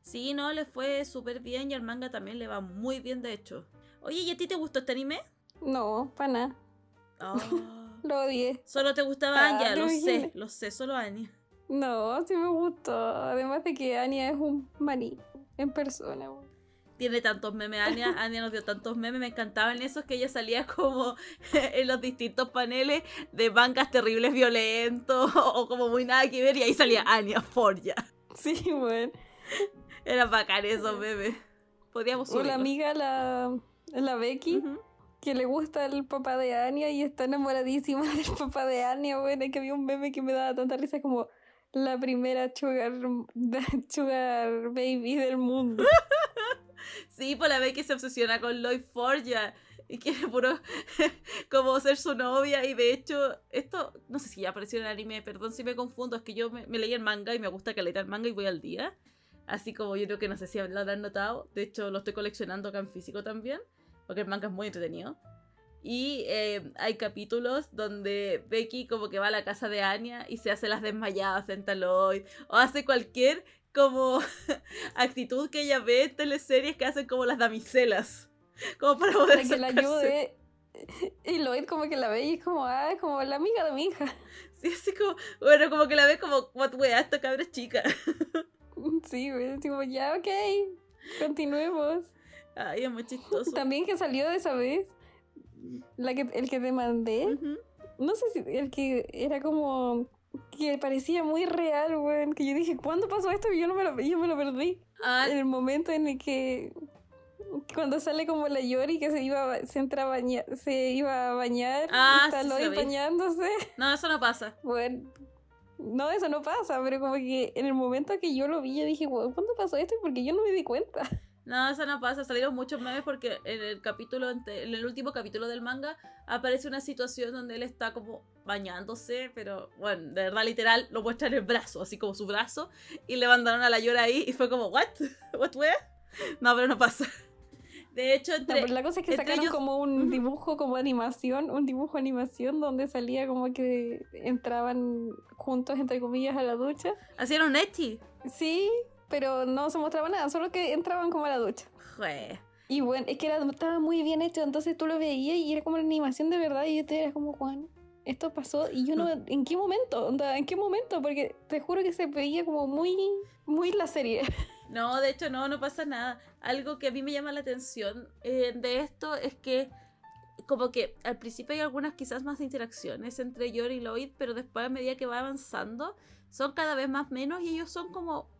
Sí, no, le fue súper bien y al manga también le va muy bien, de hecho. Oye, ¿y a ti te gustó este anime? No, para nada. Ah, <laughs> Lo odié. solo te gustaba Ah, Anya, lo sé, lo sé, solo Anya. No, sí me gustó. Además de que Anya es un maní en persona. Tiene tantos memes, Anya, <laughs> Anya nos dio tantos memes, me encantaban esos que ella salía como <laughs> en los distintos paneles de mangas terribles violentos <laughs> o como muy nada que ver y ahí salía Anya Forja. Sí, bueno. Era bacán esos memes. Podíamos subirlos. amiga, la, la Becky, que le gusta el papá de Anya y está enamoradísima del papá de Anya. Bueno, es que había un meme que me daba tanta risa como la primera sugar, sugar baby del mundo. Sí, por la vez que se obsesiona con Lloyd Forja y quiere puro <laughs> como ser su novia y de hecho esto no sé si ya apareció en el anime, perdón si me confundo, es que yo me, leí el manga y me gusta que leer el manga y voy al día. Así como yo creo que no sé si lo habrán notado, de hecho lo estoy coleccionando acá en físico también, porque el manga es muy entretenido. Y eh, hay capítulos donde Becky como que va a la casa de Anya y se hace las desmayadas frente a Lloyd o hace cualquier como <laughs> actitud que ella ve en teleseries que hacen como las damiselas. Como para poder Para que la ayude. Y Lloyd como que la ve y es como, ah, es como la amiga de mi hija. Sí, así como, bueno, como que la ve como, what wea, esta cabra es chica. <laughs> Sí, güey, tipo, ya, ok, continuemos. Ay, es muy chistoso. También que salió de esa vez, la que, el que te mandé, no sé si el que era como que parecía muy real, güey, que yo dije, ¿cuándo pasó esto? Y yo, no me lo, yo me lo perdí. Ah, En el momento en el que cuando sale como la Yori que se iba se entra a bañar, se iba a bañar, Ah, y está sí, sí lo Lloyd bañándose. no, eso no pasa. Bueno, no, eso no pasa, pero como que en el momento que yo lo vi, yo dije, "Wow, ¿cuándo pasó esto? Porque yo no me di cuenta. No, eso no pasa. Salieron muchos memes porque en el capítulo, en el último capítulo del manga, aparece una situación donde él está como bañándose, pero bueno, de verdad literal, lo muestran el brazo, así como su brazo, y le mandaron a la llora ahí y fue como, ¿what? <laughs> ¿What wea? No, pero no pasa. De hecho, No, entre... pero la cosa es que sacaron ellos- como un dibujo, como animación, un dibujo animación donde salía como que entraban juntos, entre comillas, a la ducha. Hacían un ecchi. Sí, pero no se mostraba nada, solo que entraban como a la ducha. Jue. Y bueno, es que era, estaba muy bien hecho, entonces tú lo veías y era como una animación de verdad y yo te era como, Juan, esto pasó y yo no, <laughs> ¿en qué momento? Onda, ¿En qué momento? Porque te juro que se veía como muy, muy la serie. <laughs> No, de hecho no, no pasa nada. Algo que a mí me llama la atención eh, de esto es que como que al principio hay algunas quizás más interacciones entre Yor y Lloyd, pero después a medida que va avanzando son cada vez más menos y ellos son como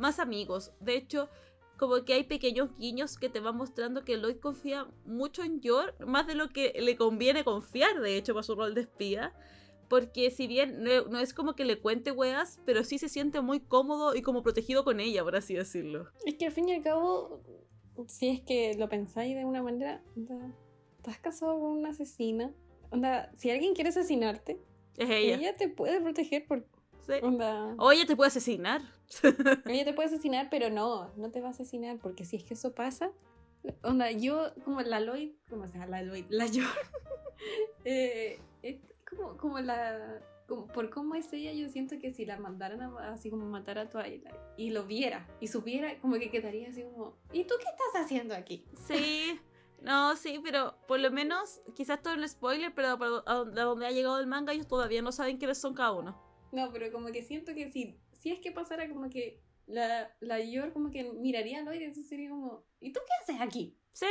más amigos. De hecho, como que hay pequeños guiños que te van mostrando que Lloyd confía mucho en Yor, más de lo que le conviene confiar, de hecho, para su rol de espía. Porque si bien no, no es como que le cuente weas, pero sí se siente muy cómodo y como protegido con ella, por así decirlo. Es que al fin y al cabo, si es que lo pensáis de una manera, onda, estás casado con una asesina. Onda, si alguien quiere asesinarte, Es ella. ella te puede proteger por- Sí. Onda, Oye, te puede asesinar. <laughs> Ella te puede asesinar, pero no, no te va a asesinar, porque si es que eso pasa, onda, yo como la Lloyd, como sea, la Lloyd, la yo, <laughs> eh, es como, como la, como, por cómo es ella, yo siento que si la mandaran a, así como matar a Twilight y lo viera y supiera, como que quedaría así como, ¿y tú qué estás haciendo aquí? Sí. No, sí, pero por lo menos, quizás todo es un spoiler, pero a donde ha llegado el manga, ellos todavía no saben quiénes son cada uno. No, pero como que siento que si, si es que pasara como que la, la Yor como que miraría a Lloyd, entonces sería como, ¿y tú qué haces aquí? Sí.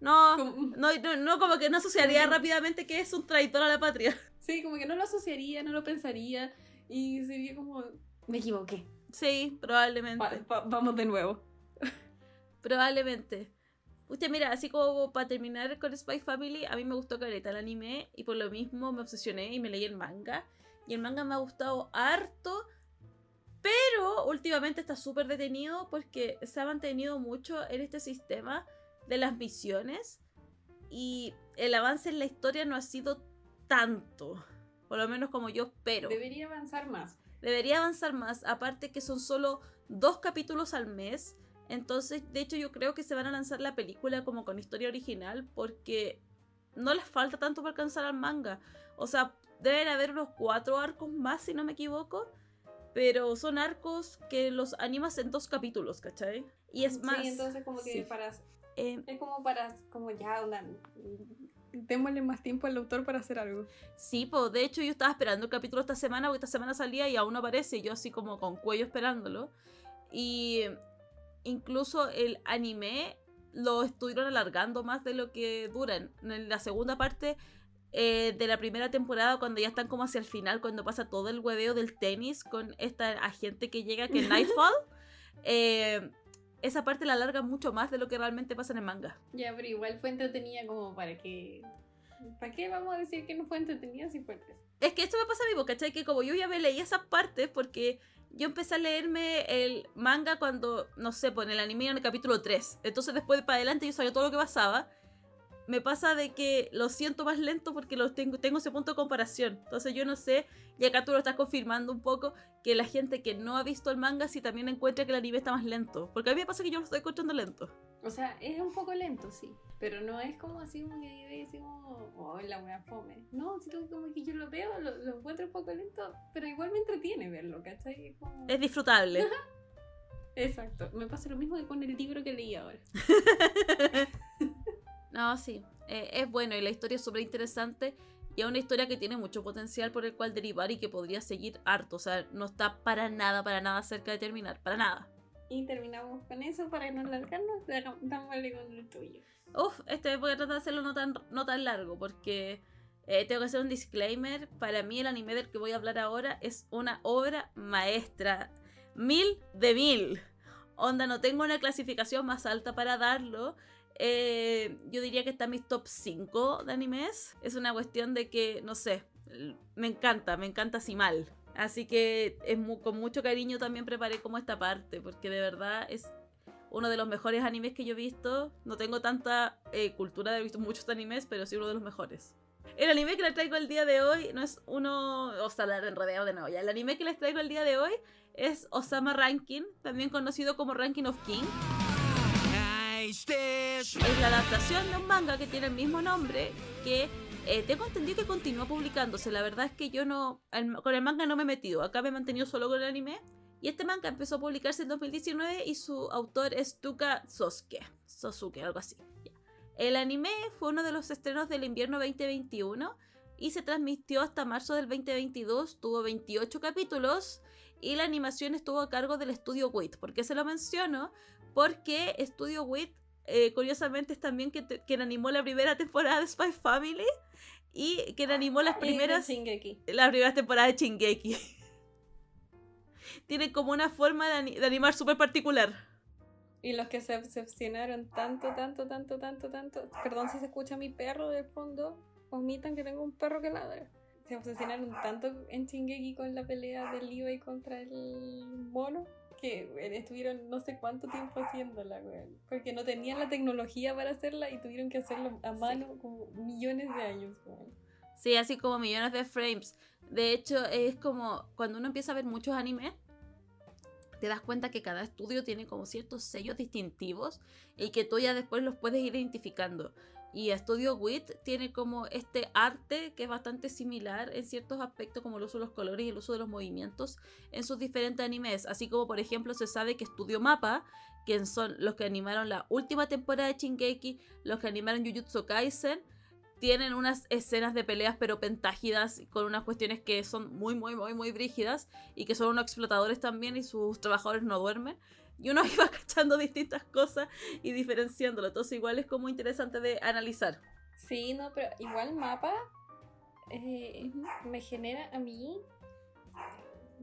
No, Como- <laughs> no, no, no, como que no asociaría rápidamente que es un traidor a la patria. <laughs> Sí, como que no lo asociaría, no lo pensaría y sería como, me equivoqué. Sí, probablemente. Va- va- vamos de nuevo. Probablemente. Usted, mira, así como para terminar con Spy Family, a mí me gustó caleta el anime y por lo mismo me obsesioné y me leí el manga. Y el manga me ha gustado harto, pero últimamente está súper detenido porque se ha mantenido mucho en este sistema de las misiones y el avance en la historia no ha sido tanto, por lo menos como yo espero. Debería avanzar más. Debería avanzar más, aparte que son solo dos capítulos al mes. Entonces, de hecho, yo creo que se van a lanzar la película como con historia original porque no les falta tanto para alcanzar al manga. O sea, deben haber unos cuatro arcos más, si no me equivoco. Pero son arcos que los animas en dos capítulos, ¿cachai? Y es más... Sí, entonces como que sí. para... eh, Es como para, como ya, onda, démosle más tiempo al autor para hacer algo. Sí, pues de hecho yo estaba esperando el capítulo esta semana, porque esta semana salía y aún no aparece, y yo así como con cuello esperándolo. Y incluso el anime lo estuvieron alargando más de lo que duran. En la segunda parte eh, de la primera temporada, cuando ya están como hacia el final, cuando pasa todo el hueveo del tenis con esta agente que llega, que es <laughs> Nightfall, eh, esa parte la alarga mucho más de lo que realmente pasa en el manga. Ya, pero igual fue entretenida como para que... ¿Para qué vamos a decir que no fue entretenida si fue? Es que esto me pasa a mí, ¿cachai? Que como yo ya me leí esas partes porque yo empecé a leerme el manga cuando, no sé, pues en el anime en el capítulo 3. Entonces después para adelante yo sabía todo lo que pasaba. Me pasa de que lo siento más lento porque lo tengo, tengo ese punto de comparación. Entonces yo no sé, y acá tú lo estás confirmando un poco, que la gente que no ha visto el manga sí también encuentra que el anime está más lento. Porque a mí me pasa que yo lo estoy encontrando lento. O sea, es un poco lento, sí. Pero no es como así como que yo así como, oh, la wea fome. No, sino como que yo lo veo, lo, lo encuentro un poco lento, pero igual me entretiene verlo, ¿cachai? Como- Es disfrutable. Exacto. Me pasa lo mismo que con el libro que leí ahora. <laughs> No, sí. eh, es bueno y la historia es súper interesante. Y es una historia que tiene mucho potencial por el cual derivar y que podría seguir harto. O sea, no está para nada, para nada cerca de terminar. Para nada. Y terminamos con eso para no alargarnos. Dámosle con el tuyo. Uf, este voy a tratar de hacerlo no tan, no tan largo porque eh, tengo que hacer un disclaimer. Para mí el anime del que voy a hablar ahora es una obra maestra. Mil de mil. Onda, no tengo una clasificación más alta para darlo. Eh, yo diría que está en mis top 5 de animes. Es una cuestión de que, no sé, me encanta, me encanta así mal. Así que es con mucho cariño también preparé como esta parte, porque de verdad es uno de los mejores animes que yo he visto. No tengo tanta eh, cultura de haber visto muchos animes, pero sí uno de los mejores. El anime que les traigo el día de hoy no es uno. O sea, la de nuevo ya. El anime que les traigo el día de hoy es Osama Ranking, también conocido como Ranking of King. Es la adaptación de un manga que tiene el mismo nombre que eh, tengo entendido que continúa publicándose. La verdad es que yo no. con el manga no me he metido. Acá me he mantenido solo con el anime. Y este manga empezó a publicarse en 2019 y su autor es Tuka Sosuke. Sosuke, algo así. El anime fue uno de los estrenos del invierno 2021 y se transmitió hasta marzo del 2022. Tuvo 28 capítulos y la animación estuvo a cargo del estudio WIT. ¿Por qué se lo menciono? Porque Estudio WIT, eh, curiosamente, es también que te- quien animó la primera temporada de Spy Family y quien animó las primeras Y de Shingeki. la primera temporada de Chingeki. Tiene como una forma de, ani- de animar súper particular. Y los que se obsesionaron tanto, tanto, tanto, tanto, tanto. Perdón si se escucha mi perro de fondo. Omitan que tengo un perro que ladra. Se obsesionaron tanto en Shingeki con la pelea del Levi contra el mono. Que weón, estuvieron no sé cuánto tiempo haciéndola, weón. Porque no tenían la tecnología para hacerla y tuvieron que hacerlo a mano como millones de años, weón. Sí, así como millones de frames. De hecho, es como cuando uno empieza a ver muchos animes, te das cuenta que cada estudio tiene como ciertos sellos distintivos y que tú ya después los puedes ir identificando. Y Studio WIT tiene como este arte que es bastante similar en ciertos aspectos como el uso de los colores y el uso de los movimientos en sus diferentes animes. Así como por ejemplo se sabe que Studio Mapa, que son los que animaron la última temporada de Shingeki, los que animaron Jujutsu Kaisen, tienen unas escenas de peleas pero pentágidas con unas cuestiones que son muy muy muy muy brígidas y que son unos explotadores también y sus trabajadores no duermen y uno <laughs> iba cachando distintas cosas y diferenciándolo. Entonces igual es como interesante de analizar. Sí, no, pero igual mapa eh, me genera a mí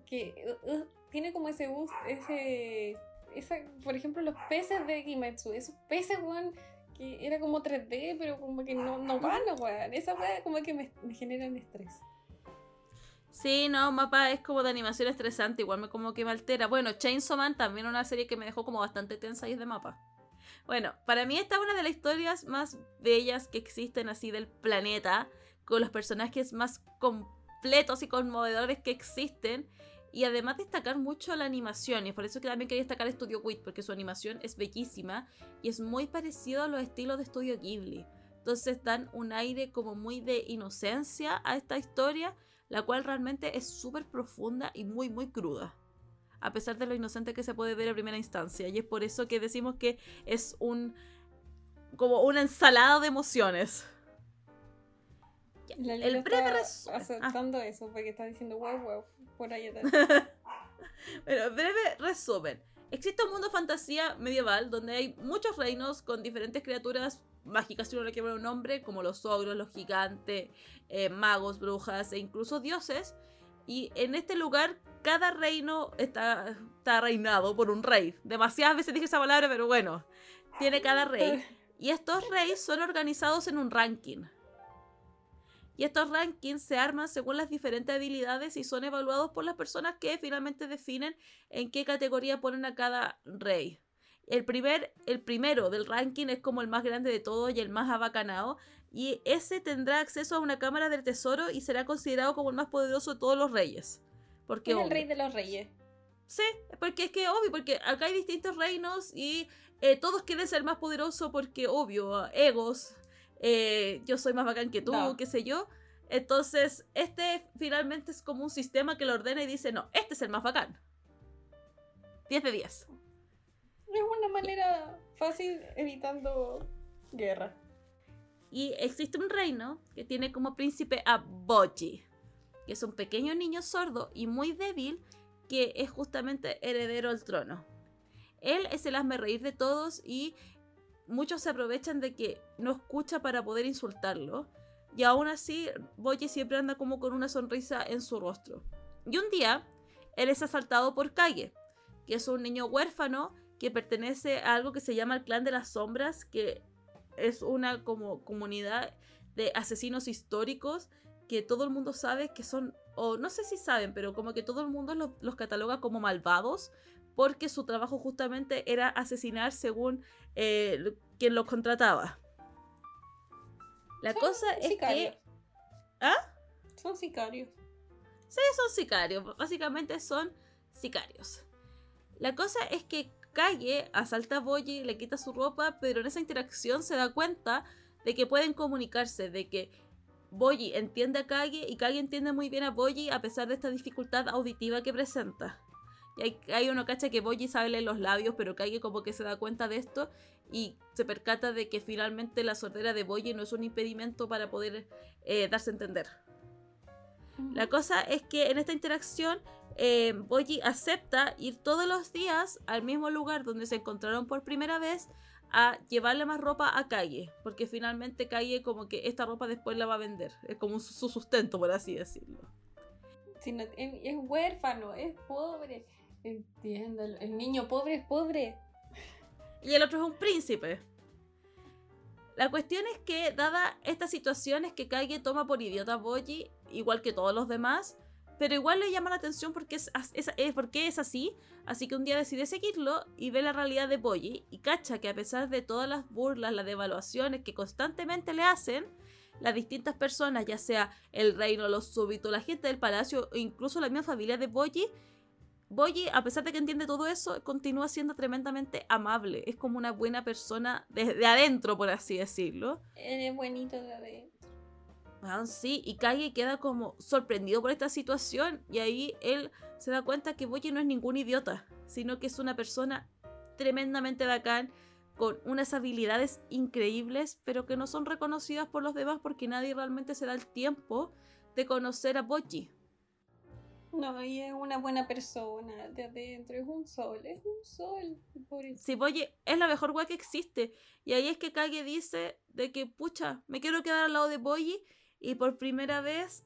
que uh, uh, tiene como ese bus, ese, esa, por ejemplo, los peces de Kimetsu, esos peces, weón, que era como 3D, pero como que no, no van, weón. Esa weón como que me, me generan estrés. Sí, no, Mapa es como de animación estresante, igual me como que me altera. Bueno, Chainsaw Man también una serie que me dejó como bastante tensa y es de Mapa. Bueno, para mí esta es una de las historias más bellas que existen así del planeta, con los personajes más completos y conmovedores que existen. Y además destacar mucho la animación, y por eso que también quería destacar Studio Wit, porque su animación es bellísima y es muy parecido a los estilos de Studio Ghibli. Entonces dan un aire como muy de inocencia a esta historia, la cual realmente es súper profunda y muy, muy cruda. A pesar de lo inocente que se puede ver a primera instancia. Y es por eso que decimos que es un. como una ensalada de emociones. La El breve resumen. Ah. aceptando eso porque está diciendo wow, wow, por ahí. Pero <laughs> breve resumen. Existe un mundo fantasía medieval donde hay muchos reinos con diferentes criaturas mágicas, si uno le quiere un nombre, como los ogros, los gigantes, eh, magos, brujas e incluso dioses. Y en este lugar, cada reino está, está reinado por un rey. Demasiadas veces dije esa palabra, pero bueno, tiene cada rey. <laughs> Y estos reyes son organizados en un ranking. Y estos rankings se arman según las diferentes habilidades y son evaluados por las personas que finalmente definen en qué categoría ponen a cada rey. El, primer, el primero del ranking es como el más grande de todos y el más abacanado. Y ese tendrá acceso a una cámara del tesoro y será considerado como el más poderoso de todos los reyes. Porque es el obvio. rey de los reyes. Sí, porque es que obvio, porque acá hay distintos reinos y eh, todos quieren ser más poderosos porque obvio, egos, eh, yo soy más bacán que tú, No. qué sé yo. Entonces, este finalmente es como un sistema que lo ordena y dice, no, este es el más bacán. 10 de 10. Es una manera fácil evitando guerra. Y existe un reino que tiene como príncipe a Boji, que es un pequeño niño sordo y muy débil que es justamente heredero al trono. Él es el hazme reír de todos y muchos se aprovechan de que no escucha para poder insultarlo. Y aún así, Boji siempre anda como con una sonrisa en su rostro. Y un día, él es asaltado por Kage, que es un niño huérfano que pertenece a algo que se llama el Clan de las Sombras, que es una como comunidad de asesinos históricos que todo el mundo sabe que son, o no sé si saben, pero como que todo el mundo los, los cataloga como malvados porque su trabajo justamente era asesinar según eh, quien los contrataba. La Son cosa es sicarios. que... ¿Ah? Son sicarios. Sí, son sicarios. Básicamente son sicarios. La cosa es que Kage asalta a Boji, le quita su ropa, pero en esa interacción se da cuenta de que pueden comunicarse, de que Boji entiende a Kage y Kage entiende muy bien a Boji a pesar de esta dificultad auditiva que presenta. Y hay, hay uno cacha que Boji sabe leer los labios, pero Kage como que se da cuenta de esto y se percata de que finalmente la sordera de Boji no es un impedimento para poder eh, darse a entender. La cosa es que en esta interacción, eh, Boji acepta ir todos los días al mismo lugar donde se encontraron por primera vez a llevarle más ropa a Kage, porque finalmente Kage como que esta ropa después la va a vender, es como su su sustento por así decirlo. Si no- es huérfano, es pobre. Entiendo, el, niño pobre es pobre. Y el otro es un príncipe. La cuestión es que, dada esta situación, es que Kage toma por idiota a Boji, igual que todos los demás, pero igual le llama la atención porque es, porque es así, así que un día decide seguirlo y ve la realidad de Boji y cacha que a pesar de todas las burlas, las devaluaciones que constantemente le hacen, las distintas personas, ya sea el reino, los súbitos, la gente del palacio, o incluso la misma familia de Boyi, Boyi, a pesar de que entiende todo eso, continúa siendo tremendamente amable. Es como una buena persona desde adentro, por así decirlo. Eres de Weón, sí, y Kage queda como sorprendido por esta situación y ahí él se da cuenta que Boyi no es ningún idiota, sino que es una persona tremendamente bacán, con unas habilidades increíbles, pero que no son reconocidas por los demás porque nadie realmente se da el tiempo de conocer a Boyi. No, y es una buena persona de adentro, es un sol, es un sol. pobrecito. Si Boyi es la mejor wea que existe. Y ahí es que Kage dice de que, pucha, me quiero quedar al lado de Boyi y por primera vez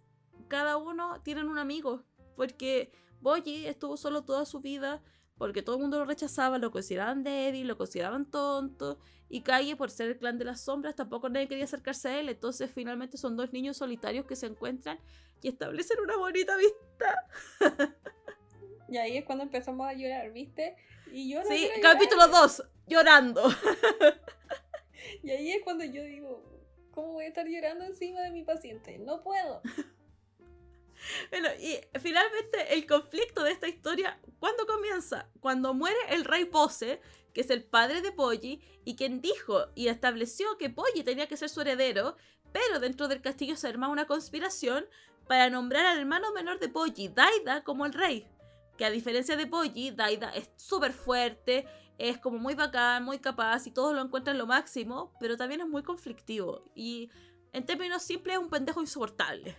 cada uno tienen un amigo. Porque Boyi estuvo solo toda su vida porque todo el mundo lo rechazaba, lo consideraban débil, lo consideraban tonto. Y Kage, por ser el clan de las sombras, tampoco nadie quería acercarse a él. Entonces, finalmente son dos niños solitarios que se encuentran y establecen una bonita amistad. <laughs> Y ahí es cuando empezamos a llorar, ¿viste? Y yo no Sí, capítulo 2, llorando. <laughs> Y ahí es cuando yo digo, ¿cómo voy a estar llorando encima de mi paciente? No puedo. <laughs> Bueno, y finalmente el conflicto de esta historia, ¿cuándo comienza? Cuando muere el rey Pose, que es el padre de Polly, y quien dijo y estableció que Polly tenía que ser su heredero, pero dentro del castillo se arma una conspiración para nombrar al hermano menor de Polly, Daida, como el rey. Que a diferencia de Polly, Daida es súper fuerte, es como muy bacán, muy capaz y todos lo encuentran lo máximo, pero también es muy conflictivo y en términos simples es un pendejo insoportable.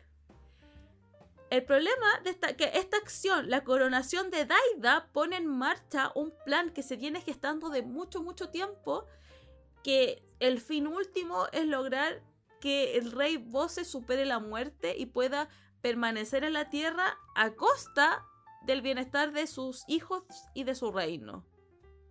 El problema de esta, que esta acción, la coronación de Daida, pone en marcha un plan que se viene gestando de mucho, mucho tiempo, que el fin último es lograr que el rey Bose supere la muerte y pueda permanecer en la tierra a costa del bienestar de sus hijos y de su reino.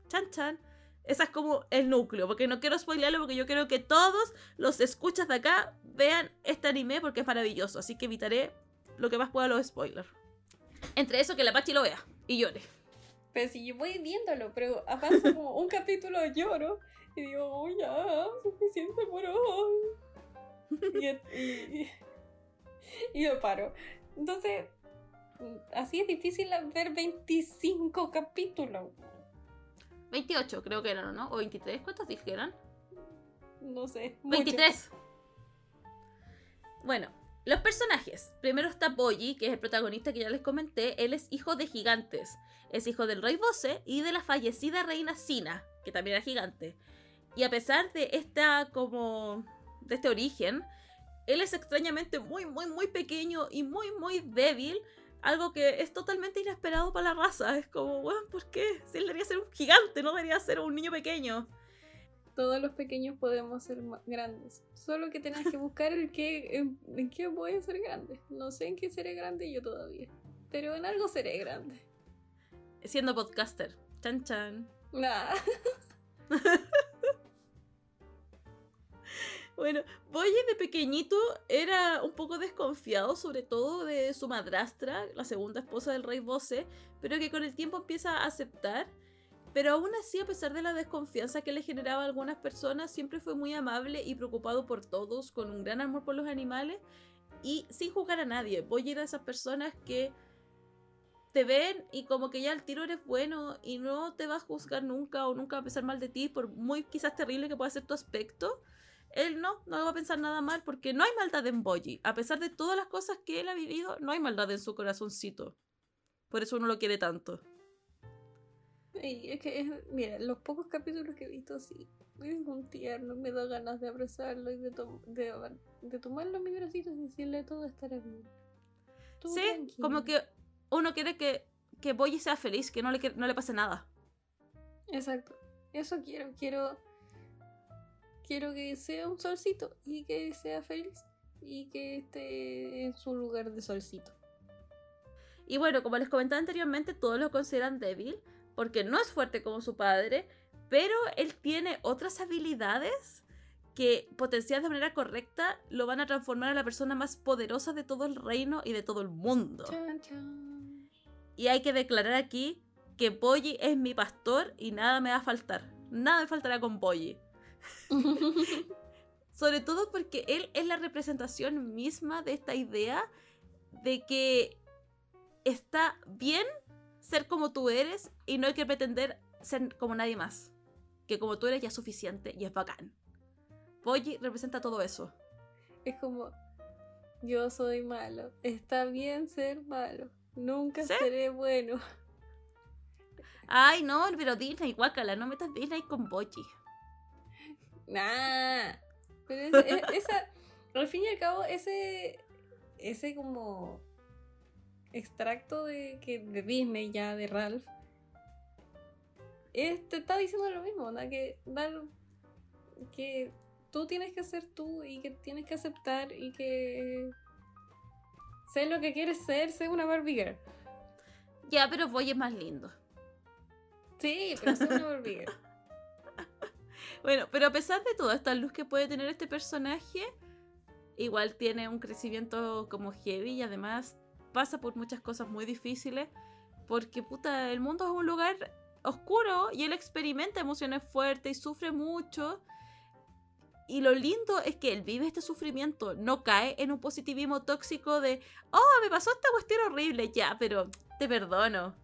Chan chan. Ese es como el núcleo, porque no quiero spoilearlo porque yo quiero que todos los escuchas de acá vean este anime porque es maravilloso, así que evitaré lo que más pueda los spoilers. Entre eso que la Pachi lo vea y llore. Pero si yo voy viéndolo, pero avanza como un capítulo lloro y digo, oh, ya, suficiente por hoy. Y, y, y lo paro. Entonces, así es difícil ver 25 capítulos. 28 creo que eran, ¿no? O 23, ¿cuántos dije que eran? No sé. mucho. 23. Bueno, los personajes. Primero está Boyi, que es el protagonista que ya les comenté. Él es hijo de gigantes. Es hijo del rey Bose y de la fallecida reina Sina, que también era gigante. Y a pesar de esta como de este origen, él es extrañamente muy muy muy pequeño y muy muy débil, algo que es totalmente inesperado para la raza. Es como, weón, ¿por qué? Si él debería ser un gigante, no debería ser un niño pequeño. Todos los pequeños podemos ser grandes. Solo que tenés que buscar el que, en, en qué voy a ser grande. No sé en qué seré grande yo todavía. Pero en algo seré grande. Siendo podcaster. Chan chan. Nah. <laughs> Bueno, Boye de pequeñito era un poco desconfiado, sobre todo de su madrastra, la segunda esposa del rey Bose, pero que con el tiempo empieza a aceptar. Pero aún así, a pesar de la desconfianza que le generaba a algunas personas, siempre fue muy amable y preocupado por todos, con un gran amor por los animales y sin juzgar a nadie. Boye era de esas personas que te ven y como que ya al tiro eres bueno y no te va a juzgar nunca o nunca va a pensar mal de ti, por muy quizás terrible que pueda ser tu aspecto él no, no va a pensar nada mal porque no hay maldad en Boyi. A pesar de todas las cosas que él ha vivido, no hay maldad en su corazoncito. Por eso uno lo quiere tanto. Y es que, es- mira, los pocos capítulos que he visto, sí. Es un tierno, me da ganas de abrazarlo y de, to- de, de tomarlo en mi bracito y decirle todo estará bien. Tú sí, tranquilo". como que uno quiere que, que Boyi sea feliz, que no le, no le pase nada. Exacto. Eso quiero, quiero. Quiero que sea un solcito y que sea feliz y que esté en su lugar de solcito. Y bueno, como les comentaba anteriormente, todos lo consideran débil porque no es fuerte como su padre, pero él tiene otras habilidades que potenciadas de manera correcta lo van a transformar en la persona más poderosa de todo el reino y de todo el mundo. Y hay que declarar aquí que Boyi es mi pastor y nada me va a faltar. Nada me faltará con Boyi. <laughs> Sobre todo porque él es la representación misma de esta idea de que está bien ser como tú eres y no hay que pretender ser como nadie más. Que como tú eres ya es suficiente y es bacán. Boyi representa todo eso. Es como, yo soy malo. Está bien ser malo. Nunca ¿Sí? seré bueno. Ay, no, pero Disney, guácala, no metas Disney con Boyi. Nah. Pero es- es- esa, al fin y al cabo, ese, ese como extracto de, que, de Disney ya, de Ralph, es- te está diciendo lo mismo, ¿no? que, dar, que tú tienes que ser tú y que tienes que aceptar y que sé lo que quieres ser, sé una Barbie girl. Ya, pero Boyi es más lindo. Sí, pero sé una Barbie girl. Bueno, pero a pesar de toda esta luz que puede tener este personaje, igual tiene un crecimiento como heavy y además pasa por muchas cosas muy difíciles porque puta, el mundo es un lugar oscuro y él experimenta emociones fuertes y sufre mucho. Y lo lindo es que él vive este sufrimiento, no cae en un positivismo tóxico de, oh, me pasó esta cuestión horrible, ya, pero te perdono,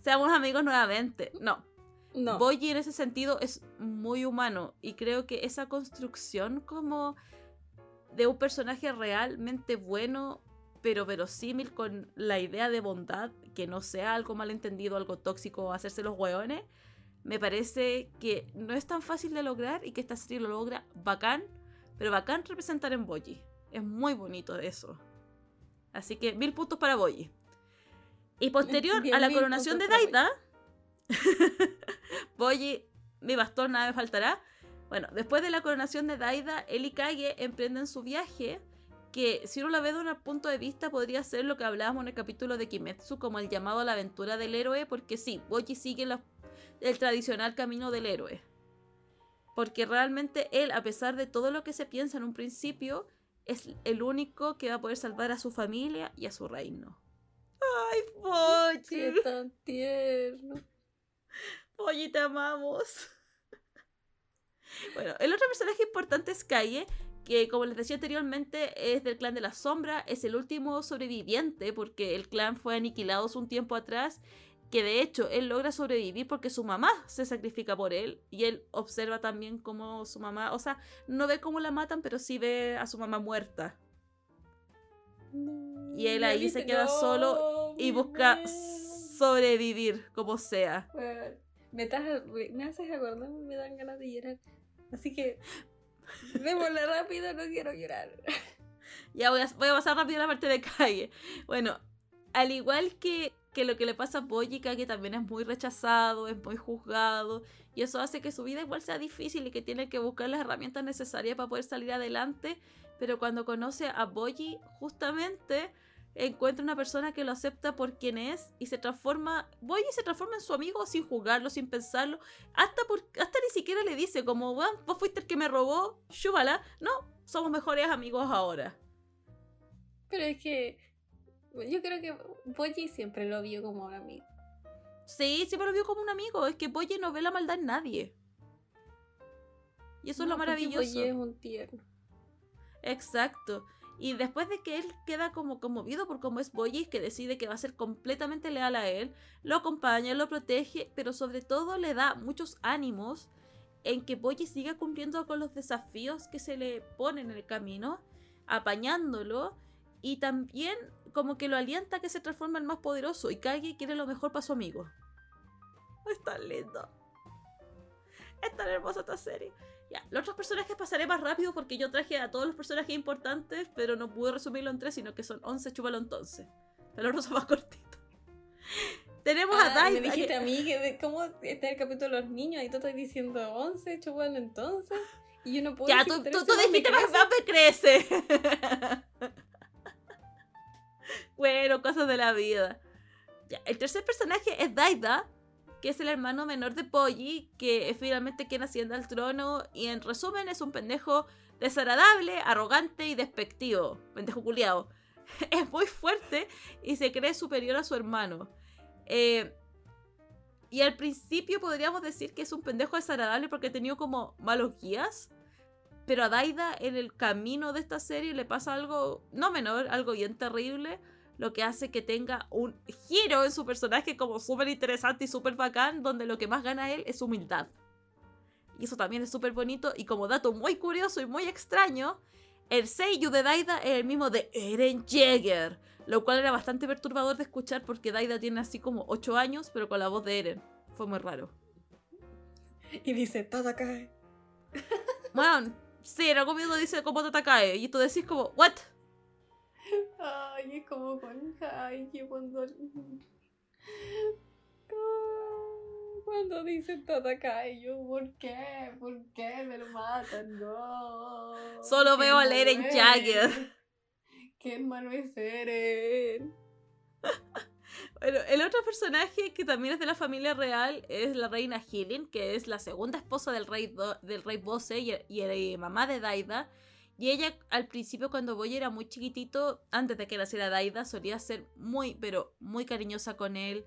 seamos amigos nuevamente. No, No. Boyi en ese sentido es muy humano y creo que esa construcción como de un personaje realmente bueno pero verosímil con la idea de bondad, que no sea algo malentendido, algo tóxico o hacerse los hueones, me parece que no es tan fácil de lograr y que esta serie lo logra bacán, pero bacán representar en Boyi. Es muy bonito eso. Así que mil puntos para Boyi. Y posterior a la coronación de Daida, <laughs> Boyi, mi bastón, nada me faltará. Bueno, después de la coronación de Daida, él y Kage emprenden su viaje, que si uno la ve de un punto de vista podría ser lo que hablábamos en el capítulo de Kimetsu, como el llamado a la aventura del héroe, porque sí, Boyi sigue la- el tradicional camino del héroe. Porque realmente él, a pesar de todo lo que se piensa en un principio, es el único que va a poder salvar a su familia y a su reino. ¡Ay, Boyi! <laughs> Qué tan tierno. Oye, te amamos. Bueno, el otro personaje importante es Kaye, que como les decía anteriormente es del clan de la sombra, es el último sobreviviente porque el clan fue aniquilado un tiempo atrás, que de hecho él logra sobrevivir porque su mamá se sacrifica por él y él observa también cómo su mamá, o sea, no ve cómo la matan, pero sí ve a su mamá muerta. Y él ¿Ya ahí se queda solo y busca sobrevivir como sea. Weón, Me, estás- me haces acordar, me dan ganas de llorar. Así que, vémosla rápido, no quiero llorar. <laughs> Ya voy a, voy a pasar rápido a la parte de calle. Bueno, al igual que, que lo que le pasa a Boyi, que también es muy rechazado, es muy juzgado, y eso hace que su vida igual sea difícil y que tiene que buscar las herramientas necesarias para poder salir adelante, pero cuando conoce a Boyi, justamente encuentra una persona que lo acepta por quien es y se transforma, Boyi se transforma en su amigo sin juzgarlo, sin pensarlo, hasta, por, hasta ni siquiera le dice como, "Weón, vos fuiste el que me robó, chúbala, no, somos mejores amigos ahora. Pero es que, yo creo que Boyi siempre lo vio como un amigo. Sí, siempre lo vio como un amigo. Es que Boye no ve la maldad en nadie. Y eso es lo maravilloso. Boyi es un tierno. Exacto. Y después de que él queda como conmovido por cómo es Boye, que decide que va a ser completamente leal a él, lo acompaña, lo protege, pero sobre todo le da muchos ánimos en que Boye siga cumpliendo con los desafíos que se le ponen en el camino, apañándolo y también como que lo alienta a que se transforme en más poderoso y Kage quiere lo mejor para su amigo. Es tan lindo. Es tan hermosa esta serie. Ya, los otros personajes pasaré más rápido porque yo traje a todos los personajes importantes, pero no pude resumirlo en tres, sino que son 11, chúpalo entonces. Pero los otros son más cortitos. <laughs> Tenemos a Ah, Daida. me dijiste a mí que de cómo está el capítulo de los niños y tú estás diciendo 11, chupando entonces. Y yo no puedo Ya, decir tú, 13, tú, tú ¿dónde dijiste más me crece. <laughs> bueno, cosas de la vida. Ya, el tercer personaje es Daida, que es el hermano menor de Polly, que finalmente quien asciende al trono. Y en resumen, es un pendejo desagradable, arrogante y despectivo. Pendejo culiao. <laughs> Es muy fuerte y se cree superior a su hermano. Eh, y al principio podríamos decir que es un pendejo desagradable porque ha tenido como malos guías. Pero a Daida en el camino de esta serie le pasa algo, no menor, algo bien terrible, lo que hace que tenga un giro en su personaje como súper interesante y súper bacán, donde lo que más gana él es humildad. Y eso también es súper bonito. Y como dato muy curioso y muy extraño, el seiyuu de Daida es el mismo de Eren Jaeger. Lo cual era bastante perturbador de escuchar porque Daida tiene así como 8 años, pero con la voz de Eren. Fue muy raro. Y dice, Tatakae. Bueno, sí, en algún momento dice como Tatakae. Y tú decís como, ¿what? Ay, es como con Haiki cuando. Cuando dice Tatakae, yo, ¿por qué? ¿Por qué me lo matan? No. Solo veo malo Eren. Jagger. Qué malo es Eren. Bueno, el otro personaje que también es de la familia real es la reina Hilin, que es la segunda esposa del rey, Do- del rey Bose y, y eh, mamá de Daida. Y ella al principio cuando Boy era muy chiquitito, antes de que naciera Daida, solía ser muy, pero muy cariñosa con él.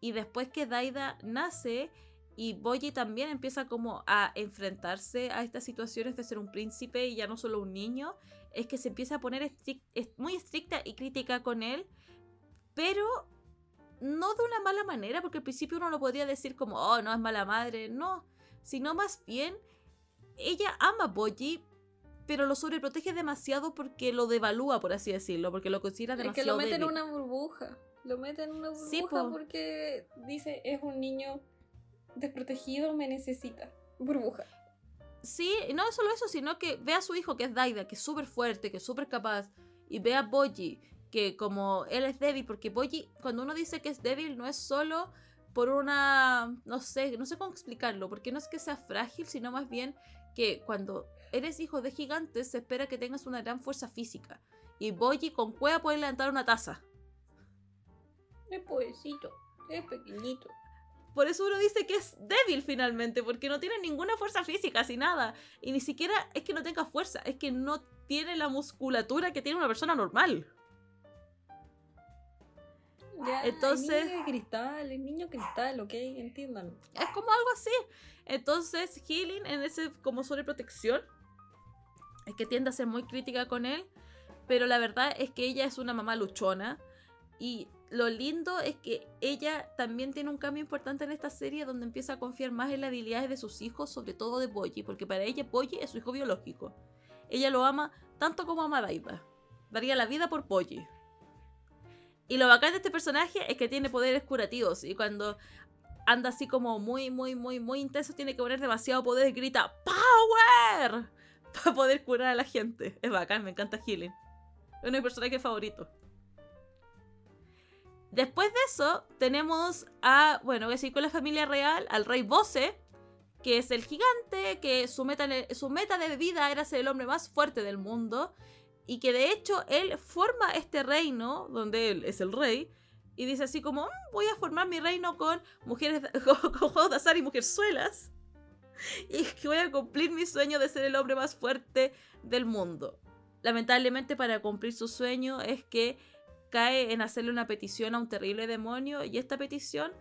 Y después que Daida nace y Boyi también empieza como a enfrentarse a estas situaciones de ser un príncipe y ya no solo un niño, es que se empieza a poner muy estricta y crítica con él, pero no de una mala manera, porque al principio uno lo podría decir como, oh, no es mala madre, no, sino más bien, ella ama a pero lo sobreprotege demasiado porque lo devalúa, por así decirlo, porque lo considera Es que demasiado lo mete en una burbuja. Lo mete en una burbuja Sí, po. porque dice, es un niño desprotegido, me necesita. Burbuja. Sí, y no solo eso, sino que ve a su hijo que es Daida, que es súper fuerte, que es súper capaz, y ve a Boji, que como él es débil, porque Boji, cuando uno dice que es débil, no es solo por una, no sé, no sé cómo explicarlo, porque no es que sea frágil, sino más bien que cuando eres hijo de gigantes se espera que tengas una gran fuerza física. Y Boji con cueva puede levantar una taza. Es pobrecito, es pequeñito. Por eso uno dice que es débil finalmente, porque no tiene ninguna fuerza física, así nada. Y ni siquiera es que no tenga fuerza, es que no tiene la musculatura que tiene una persona normal. Ya, Entonces- Es niño de cristal, es niño cristal, ok, entiendan. Es como algo así. Entonces, Healing en ese como sobreprotección es que tiende a ser muy crítica con él, pero la verdad es que ella es una mamá luchona y lo lindo es que ella también tiene un cambio importante en esta serie donde empieza a confiar más en las habilidades de sus hijos, sobre todo de Boyi, porque para ella Boyi es su hijo biológico. Ella lo ama tanto como ama a Daida. Daría la vida por Boyi. Y lo bacán de este personaje es que tiene poderes curativos y cuando anda así como muy, muy, muy, muy intenso, tiene que poner demasiado poder y grita ¡Power! Para poder curar a la gente. Es bacán, me encanta Healing. Es uno de mis personajes. Después de eso, tenemos a, bueno, voy a con la familia real, al rey Bose, que es el gigante, que su meta, su meta de vida era ser el hombre más fuerte del mundo, y que de hecho él forma este reino, donde él es el rey, y dice así como, "Mm, voy a formar mi reino con mujeres, <laughs> con, con juegos de azar y mujerzuelas, <laughs> y que voy a cumplir mi sueño de ser el hombre más fuerte del mundo. Lamentablemente para cumplir su sueño es que cae en hacerle una petición a un terrible demonio y esta petición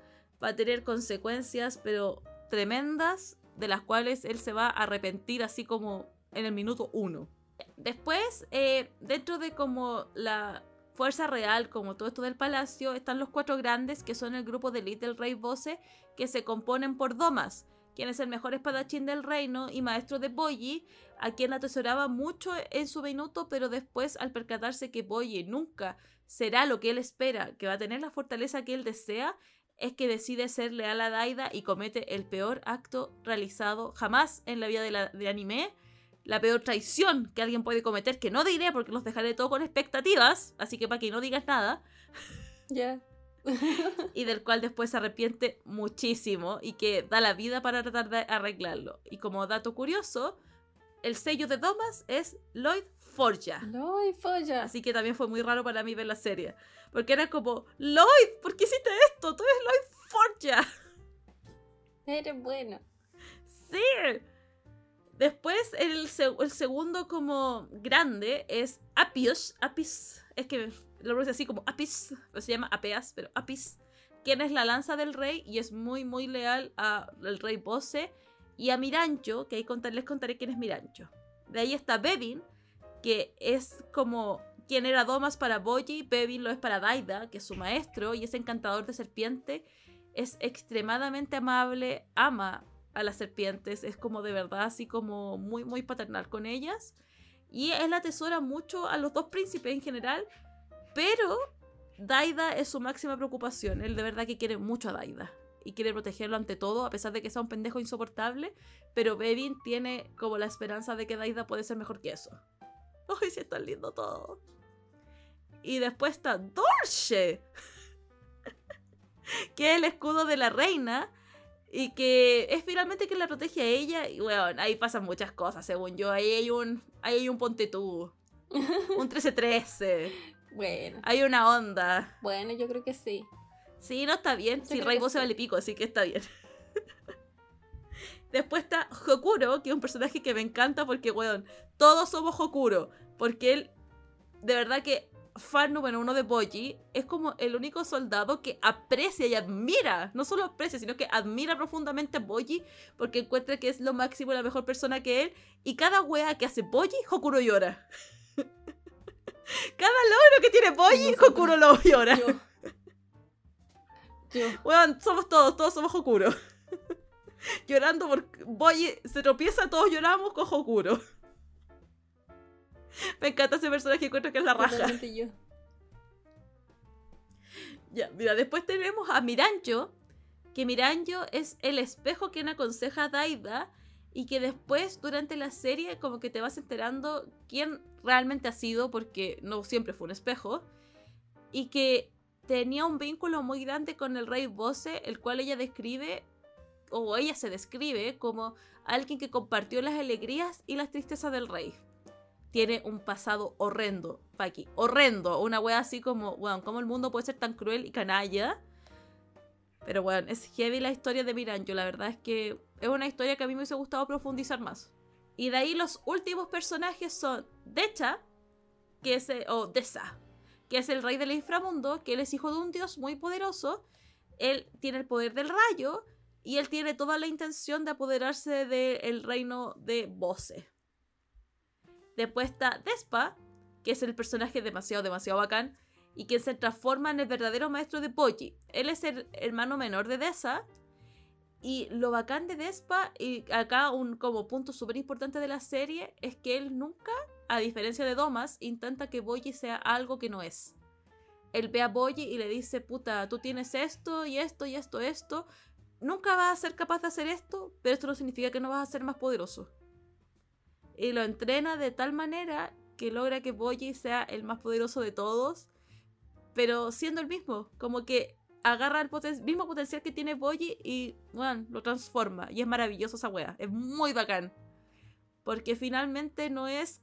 va a tener consecuencias pero tremendas de las cuales él se va a arrepentir así como en el minuto uno. Después, eh, dentro de como la fuerza real, como todo esto del palacio, están los cuatro grandes que son el grupo de elite del rey Bose que se componen por Domas, quien es el mejor espadachín del reino y maestro de Boyi, a quien atesoraba mucho en su minuto, pero después al percatarse que Boyi nunca será lo que él espera, que va a tener la fortaleza que él desea, es que decide ser leal a Daida y comete el peor acto realizado jamás en la vida de, anime, la peor traición que alguien puede cometer, que no diré porque los dejaré todo con expectativas, así que para que no digas nada, Ya. <laughs> y del cual después se arrepiente muchísimo y que da la vida para tratar de arreglarlo. Y como dato curioso, el sello de Domas es Lloyd Forja. No, y folla. Así que también fue muy raro para mí ver la serie. Porque era como, Lloyd, ¿por qué hiciste esto? Tú eres Lloyd Forja. <laughs> Eres bueno. Sí. Después el, se- el segundo como grande es Apios. Apis. Es que lo pronuncia así como Apis. se llama Apeas, pero Apis. Quien es la lanza del rey y es muy, muy leal al rey Bose. Y a Mirancho, que ahí les contaré quién es Mirancho. De ahí está Bevin, que es como quien era Domas para Boji, Bevin lo es para Daida, que es su maestro, y es encantador de serpiente. Es extremadamente amable, ama a las serpientes, es como de verdad así como muy, muy paternal con ellas. Y él atesora mucho a los dos príncipes en general, pero Daida es su máxima preocupación. Él de verdad que quiere mucho a Daida y quiere protegerlo ante todo, a pesar de que sea un pendejo insoportable. Pero Bevin tiene como la esperanza de que Daida puede ser mejor que eso. <laughs> ¡Ay, sí, está lindo todo! Y después está Dorche, <laughs> que es el escudo de la reina y que es finalmente quien la protege a ella. Y bueno, ahí pasan muchas cosas, según yo. Ahí hay un, ahí hay un ponte tú, <laughs> un 13-13. Bueno, Hay una onda. bueno, yo creo que sí. Sí, no está bien. Yo Si creo Raibo se sí. vale pico, así que está bien. <laughs> Después está Hokuro, que es un personaje que me encanta porque, weón, todos somos Hokuro. Porque él, de verdad que, fan número uno de Boji, es como el único soldado que aprecia y admira, no solo aprecia, sino que admira profundamente a Boji porque encuentra que es lo máximo y la mejor persona que él. Y cada wea que hace Boji, Hokuro llora. <laughs> cada logro que tiene Nosotros. Hokuro lo llora. Yo. Yo. Weón, somos todos, todos somos Hokuro. <laughs> Llorando por Boy se tropieza, todos lloramos con Hokuro. Me encanta ese personaje, encuentro que es la raja. Yo. Ya, mira, después tenemos a Miranjo, que Miranjo es el espejo quien aconseja a Daida y que después durante la serie como que te vas enterando quién realmente ha sido porque no siempre fue un espejo y que tenía un vínculo muy grande con el rey Bose, el cual ella describe o ella se describe como alguien que compartió las alegrías y las tristezas del rey. Tiene un pasado horrendo, Paki. Horrendo. Una wea así como, weón, ¿cómo el mundo puede ser tan cruel y canalla? Pero bueno, es heavy la historia de Miranjo. La verdad es que es una historia que a mí me hubiese gustado profundizar más. Y de ahí los últimos personajes son Decha, que es, eh, o Desa, que es el rey del inframundo, que él es hijo de un dios muy poderoso. Él tiene el poder del rayo y él tiene toda la intención de apoderarse del reino de Bose. Después está Despa, que es el personaje demasiado, demasiado bacán, y quien se transforma en el verdadero maestro de Poji. Él es el hermano menor de Desa. Y lo bacán de Despa, y acá un como punto súper importante de la serie, es que él nunca, a diferencia de Domas, intenta que Boji sea algo que no es. Él ve a Boji y le dice, puta, tú tienes esto y esto y esto, esto. Nunca vas a ser capaz de hacer esto, pero esto no significa que no vas a ser más poderoso. Y lo entrena de tal manera que logra que Boji sea el más poderoso de todos, pero siendo el mismo, como que agarra el poten- mismo potencial que tiene Boji y bueno, lo transforma. Y es maravilloso esa wea, es muy bacán. Porque finalmente no es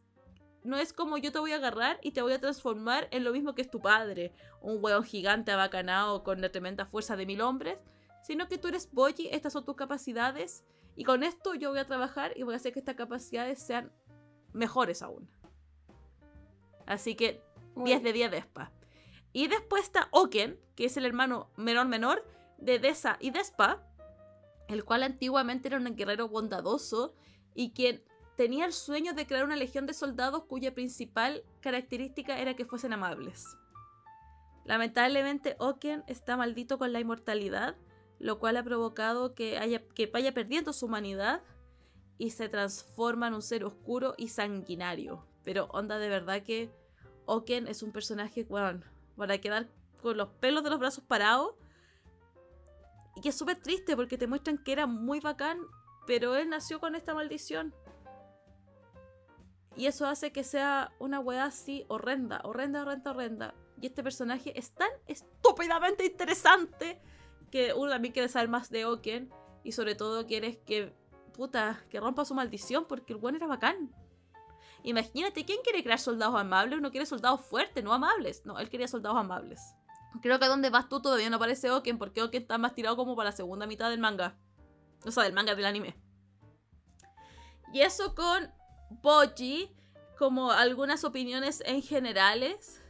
no es como yo te voy a agarrar y te voy a transformar en lo mismo que es tu padre, un weón gigante abacanado con la tremenda fuerza de mil hombres, sino que tú eres Boji, estas son tus capacidades y con esto yo voy a trabajar y voy a hacer que estas capacidades sean mejores aún. Así que 10 de 10 de Despa. Y después está Oken, que es el hermano menor menor de Desa y Despa, el cual antiguamente era un guerrero bondadoso y quien tenía el sueño de crear una legión de soldados cuya principal característica era que fuesen amables. Lamentablemente Oken está maldito con la inmortalidad, lo cual ha provocado que, haya, que vaya perdiendo su humanidad y se transforma en un ser oscuro y sanguinario. Pero onda de verdad que Oken es un personaje, weón, para quedar con los pelos de los brazos parados. Y que es súper triste porque te muestran que era muy bacán, pero él nació con esta maldición. Y eso hace que sea una weá así horrenda, horrenda, horrenda, horrenda. Y este personaje es tan estúpidamente interesante que uno también quiere saber más de Oken. Y sobre todo quieres que, puta, que rompa su maldición porque el buen era bacán. Imagínate, ¿quién quiere crear soldados amables? Uno quiere soldados fuertes, no amables. No, él quería soldados amables. Creo que a donde vas tú todavía no aparece Oken, porque Oken está más tirado como para la segunda mitad del manga. O sea, del manga del anime. Y eso con Boji, como algunas opiniones en generales.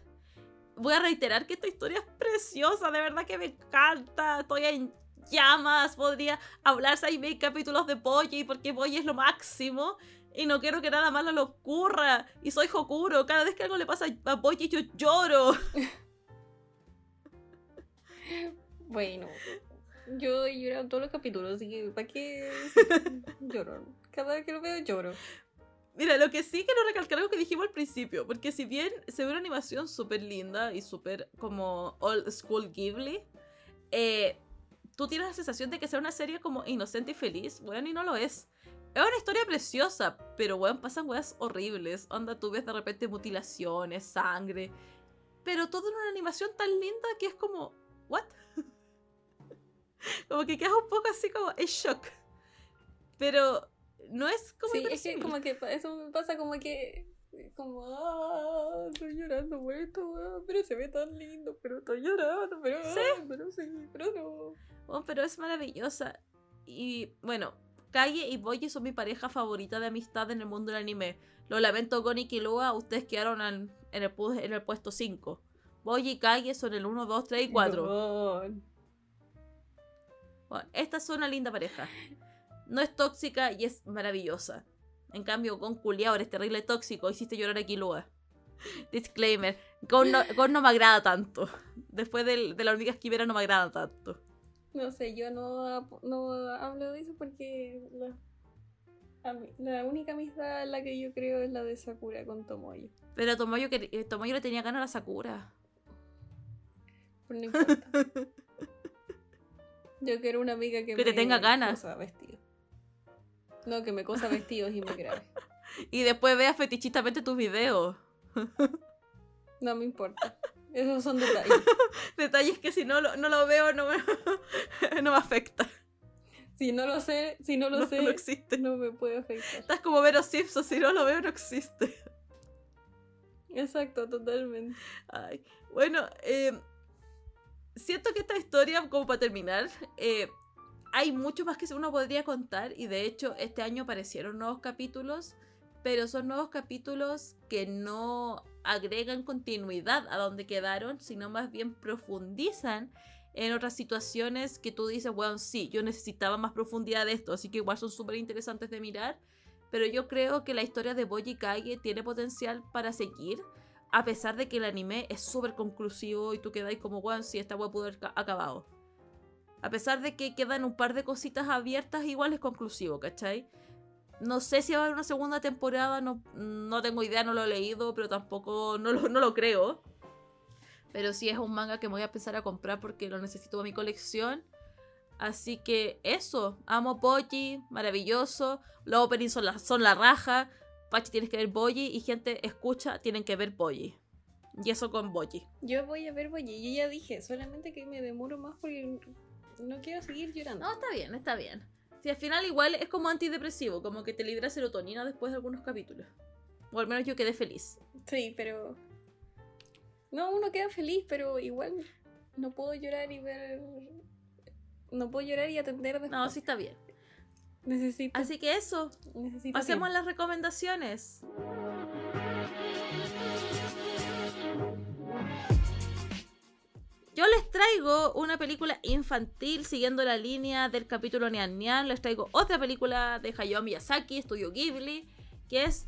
Voy a reiterar que esta historia es preciosa, de verdad que me encanta. Estoy en llamas, podría hablar seis mil capítulos de Boji porque Boji es lo máximo. Y no quiero que nada malo le ocurra. Y soy Hokuro. Cada vez que algo le pasa a Boji, yo lloro. <laughs> Bueno, yo he llorado en todos los capítulos, así que ¿para qué lloro? Cada vez que lo veo lloro. Mira, lo que sí quiero recalcar algo que dijimos al principio, porque si bien se ve una animación súper linda y súper como old school Ghibli, eh, tú tienes la sensación de que sea una serie como inocente y feliz, bueno, y no lo es. Es una historia preciosa, pero weón, pasan weas horribles. Onda, tú ves de repente mutilaciones, sangre, pero todo en una animación tan linda que es como, ¿what? <laughs> como que quedas un poco así como en shock. Pero no es como... Sí, es que como que eso me pasa como que como ah, estoy llorando por esto, pero se ve tan lindo, pero estoy llorando, pero ah, pero sí, pero no. Oh, pero es maravillosa. Y bueno, Kage y Boji son mi pareja favorita de amistad en el mundo del anime. Lo lamento, Gon y Killua, ustedes quedaron en, el, en el puesto 5. Boji y Kage son el 1, 2, 3 y 4. Weón. Bueno, esta es una linda pareja. No es tóxica y es maravillosa. En cambio, Gon culiao eres terrible tóxico, hiciste llorar a Killua. Disclaimer, Gon no, Gon no me agrada tanto. Después del- de la hormiga esquivera no me agrada tanto. No sé, yo no, no hablo de eso porque la, mí- la única amistad en la que yo creo es la de Sakura con Tomoyo. Pero Tomoyo, que, eh, Tomoyo le tenía ganas a la Sakura. Pero no importa. <laughs> Yo quiero una amiga que, Que te me tenga ganas. cosa vestidos. No, que me cosa vestidos y me grabe. <laughs> Y después veas fetichistamente tus videos. <laughs> No me importa. Esos son detalles. <laughs> Detalles que si no lo, no lo veo no me, <laughs> no me afecta. Si no lo sé, si no lo No, sé, no existe. no me puede afectar. Estás como Vero Simpson, si no lo veo no existe. Exacto, totalmente. Ay, bueno, eh, siento que esta historia, como para terminar, eh, hay mucho más que uno podría contar y de hecho este año aparecieron nuevos capítulos, pero son nuevos capítulos que no agregan continuidad a donde quedaron, sino más bien profundizan en otras situaciones que tú dices, bueno, sí, yo necesitaba más profundidad de esto, así que igual son súper interesantes de mirar. Pero yo creo que la historia de Boji Kage tiene potencial para seguir, a pesar de que el anime es súper conclusivo y tú quedáis como, bueno, si esta wea pudo haber ca- acabado. A pesar de que quedan un par de cositas abiertas, igual es conclusivo, ¿cachai? No sé si va a haber una segunda temporada, no, no tengo idea, no lo he leído, pero tampoco no lo, no lo creo. Pero sí es un manga que me voy a empezar a comprar porque lo necesito para mi colección. Así que eso, amo Boji, maravilloso. Los openings son la, son la raja. Pachi, tienes que ver Boji y gente escucha, tienen que ver Boji. Y eso con Boji. Yo voy a ver Boye, yo ya dije, solamente que me demoro más porque no quiero seguir llorando. No, está bien, está bien. Si al final igual es como antidepresivo, como que te libra serotonina después de algunos capítulos. O al menos yo quedé feliz. Sí, pero. No, uno queda feliz, pero igual no puedo llorar y ver. No puedo llorar y atender después. No, sí está bien. Necesito. Así que eso, necesito pasemos a tiempo. las recomendaciones. Les traigo una película infantil siguiendo la línea del capítulo Nyan Nyan. Les traigo otra película de Hayao Miyazaki, estudio Ghibli, que es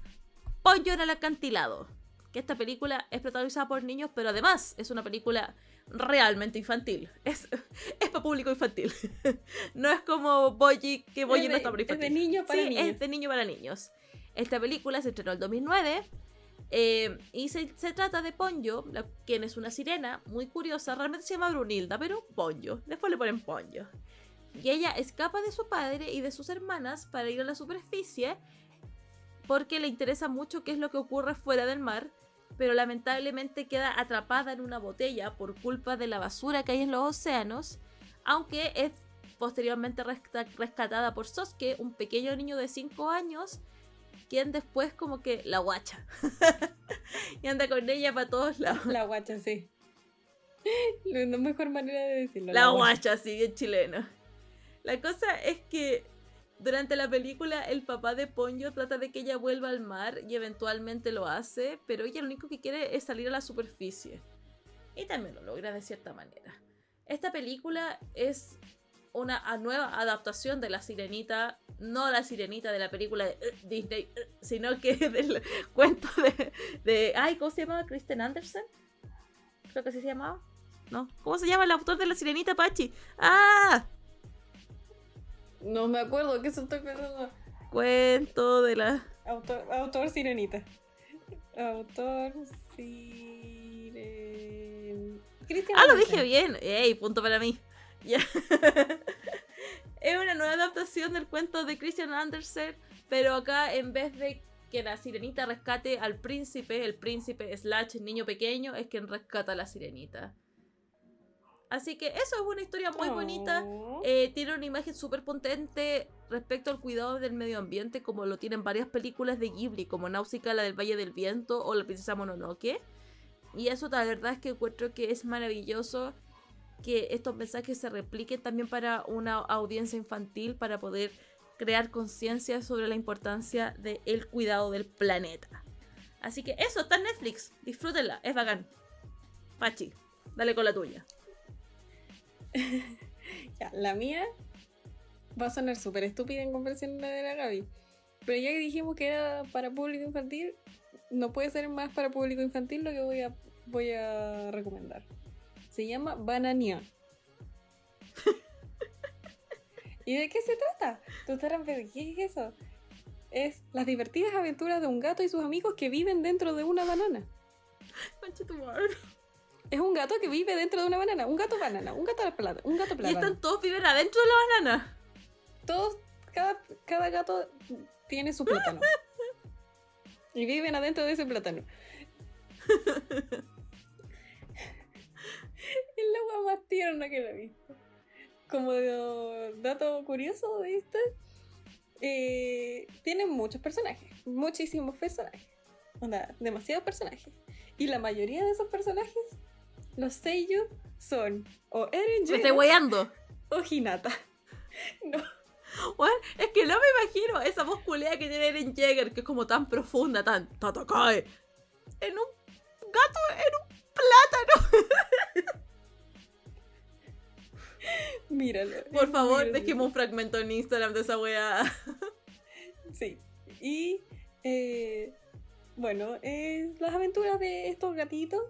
Pollo en el acantilado. Que esta película es protagonizada por niños, pero además es una película realmente infantil. Es, <laughs> es para público infantil. <laughs> no es como Boyi, que Boyi no está para es de infantil. niño para Sí, niños. es de niño para niños. Esta película se estrenó en el 2009 eh, y se, trata de Ponyo, la- quien es una sirena muy curiosa. Realmente se llama Brunilda, pero Ponyo. Después le ponen Ponyo. Y ella escapa de su padre y de sus hermanas para ir a la superficie porque le interesa mucho qué es lo que ocurre fuera del mar, pero lamentablemente queda atrapada en una botella por culpa de la basura que hay en los océanos, aunque es posteriormente resca- rescatada por Sosuke, un pequeño niño de 5 años, quien después como que la guacha. <laughs> y anda con ella para todos lados. La guacha, sí. La mejor manera de decirlo. La guacha, sí, en chileno. La cosa es que durante la película el papá de Ponyo trata de que ella vuelva al mar y eventualmente lo hace, pero ella lo único que quiere es salir a la superficie. Y también lo logra de cierta manera. Esta película es una nueva adaptación de La Sirenita, no la Sirenita de la película de eh, Disney, eh, sino que <laughs> del cuento de, de... Ay, ¿cómo se llamaba? Kristen Anderson. Creo que así se llamaba. ¿No? ¿Cómo se llama el autor de La Sirenita, Pachi? ¡Ah! No me acuerdo qué eso estoy pensando. Cuento de la... Autor, autor Sirenita. Autor Siren... Cristian Ah, lo dije bien. ¡Ey! Punto para mí. Ya. <laughs> es una nueva adaptación del cuento de Christian Andersen, pero acá en vez de que la sirenita rescate al príncipe, el príncipe slash niño pequeño es quien rescata a la sirenita. Así que eso es una historia muy bonita. Oh. Eh, tiene una imagen súper potente respecto al cuidado del medio ambiente, como lo tienen varias películas de Ghibli, como Náusica, la del Valle del Viento o La Princesa Mononoke. Y eso la verdad es que encuentro que es maravilloso que estos mensajes se repliquen también para una audiencia infantil para poder crear conciencia sobre la importancia del cuidado del planeta. Así que eso está en Netflix, disfrútenla, es bacán. Pachi, dale con la tuya. <laughs> Ya, la mía va a sonar súper estúpida en comparación a la de la Gaby. Pero ya que dijimos que era para público infantil, no puede ser más para público infantil lo que voy a recomendar. Se llama Banania. <laughs> ¿Y de qué se trata? Tú estarás ¿qué es eso? Es las divertidas aventuras de un gato y sus amigos que viven dentro de una banana. Es un gato que vive dentro de una banana. Un gato banana, un gato plata, un gato Y plátano. están todos viven adentro de la banana. todos, cada, cada gato tiene su plátano. <laughs> y viven adentro de ese plátano. <laughs> es la agua más tierna que la he visto. Como de- dato curioso de esta, eh, tienen muchos personajes, muchísimos personajes. Onda, demasiados personajes. Y la mayoría de esos personajes, los sellos son o Eren Me estoy weyando. o Hinata. <laughs> No. Weón, es que no me imagino esa voz culeada que tiene Eren Jaeger, que es como tan profunda, tan Tatakae. En un gato, en un plátano. <laughs> <laughs> Míralo. Por favor, muy dejemos un fragmento en Instagram de esa gracioso. <laughs> Sí. Y eh, bueno, eh, las aventuras de estos gatitos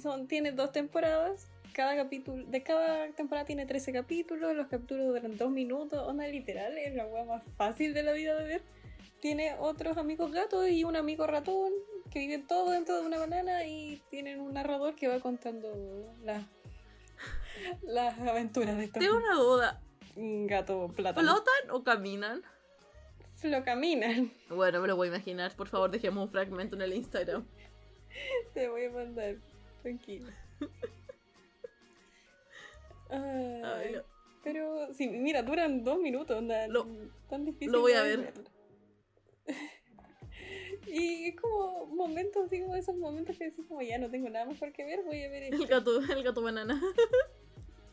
son, tiene dos temporadas. Cada capítulo, de cada temporada tiene 13 capítulos. Los capítulos duran dos minutos. Onda literal, es la wea más fácil de la vida de ver. Tiene otros amigos gatos y un amigo ratón que viven todos dentro de una banana y tienen un narrador que va contando las, las aventuras de estos Tengo una duda. gatos plátano. ¿Flotan o caminan? Flocaminan. Bueno, me lo voy a imaginar. Por favor, dejemos un fragmento en el Instagram. Te voy a mandar. Tranquilo. <laughs> Ay, no. Pero, sí, mira, duran dos minutos. Onda, Lo- tan difícil. lo voy a ver. <laughs> Y es como momentos, como esos momentos que decís como ya no tengo nada mejor que ver, voy a ver El esto. gato, el gato banana. <laughs>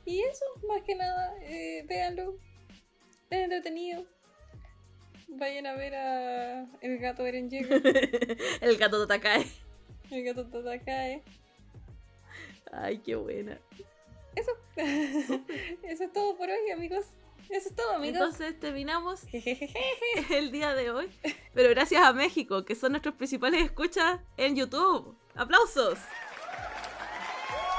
Y eso, más que nada, eh, véanlo. Es entretenido. Vayan a ver a el gato Eren Jaeger, <laughs> el gato Tatakae. el gato Tatakae. Ay, qué buena. Eso. <laughs> Eso es todo por hoy, amigos. Eso es todo, amigos. Entonces terminamos <laughs> el día de hoy. Pero gracias a México, que son nuestros principales escuchas en YouTube. ¡Aplausos!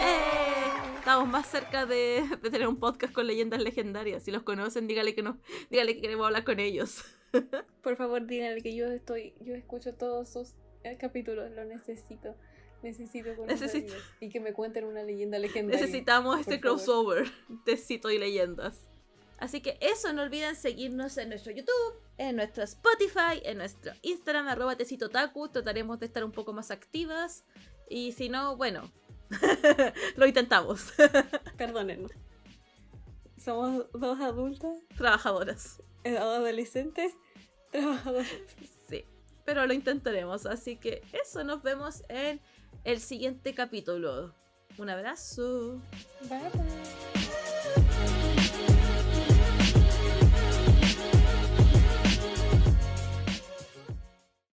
¡Eh! Estamos más cerca de, de tener un podcast con leyendas legendarias. Si los conocen, dígale que no, dígale que queremos hablar con ellos. <laughs> Por favor, díganle que yo estoy, yo escucho todos sus eh, capítulos, lo necesito. Necesito Necesito- y que me cuenten una leyenda legendaria. Necesitamos este favor. crossover de Cito y leyendas. Así que eso, no olviden seguirnos en nuestro YouTube, en nuestro Spotify, en nuestro Instagram, arroba tecitotaku. Trataremos de estar un poco más activas. Y si no, bueno, <laughs> lo intentamos. <laughs> Perdónennos. Somos dos adultas, Trabajadoras. eh, adolescentes, trabajadoras. Sí, pero lo intentaremos. Así que eso, nos vemos en el siguiente capítulo. Un abrazo. Bye bye.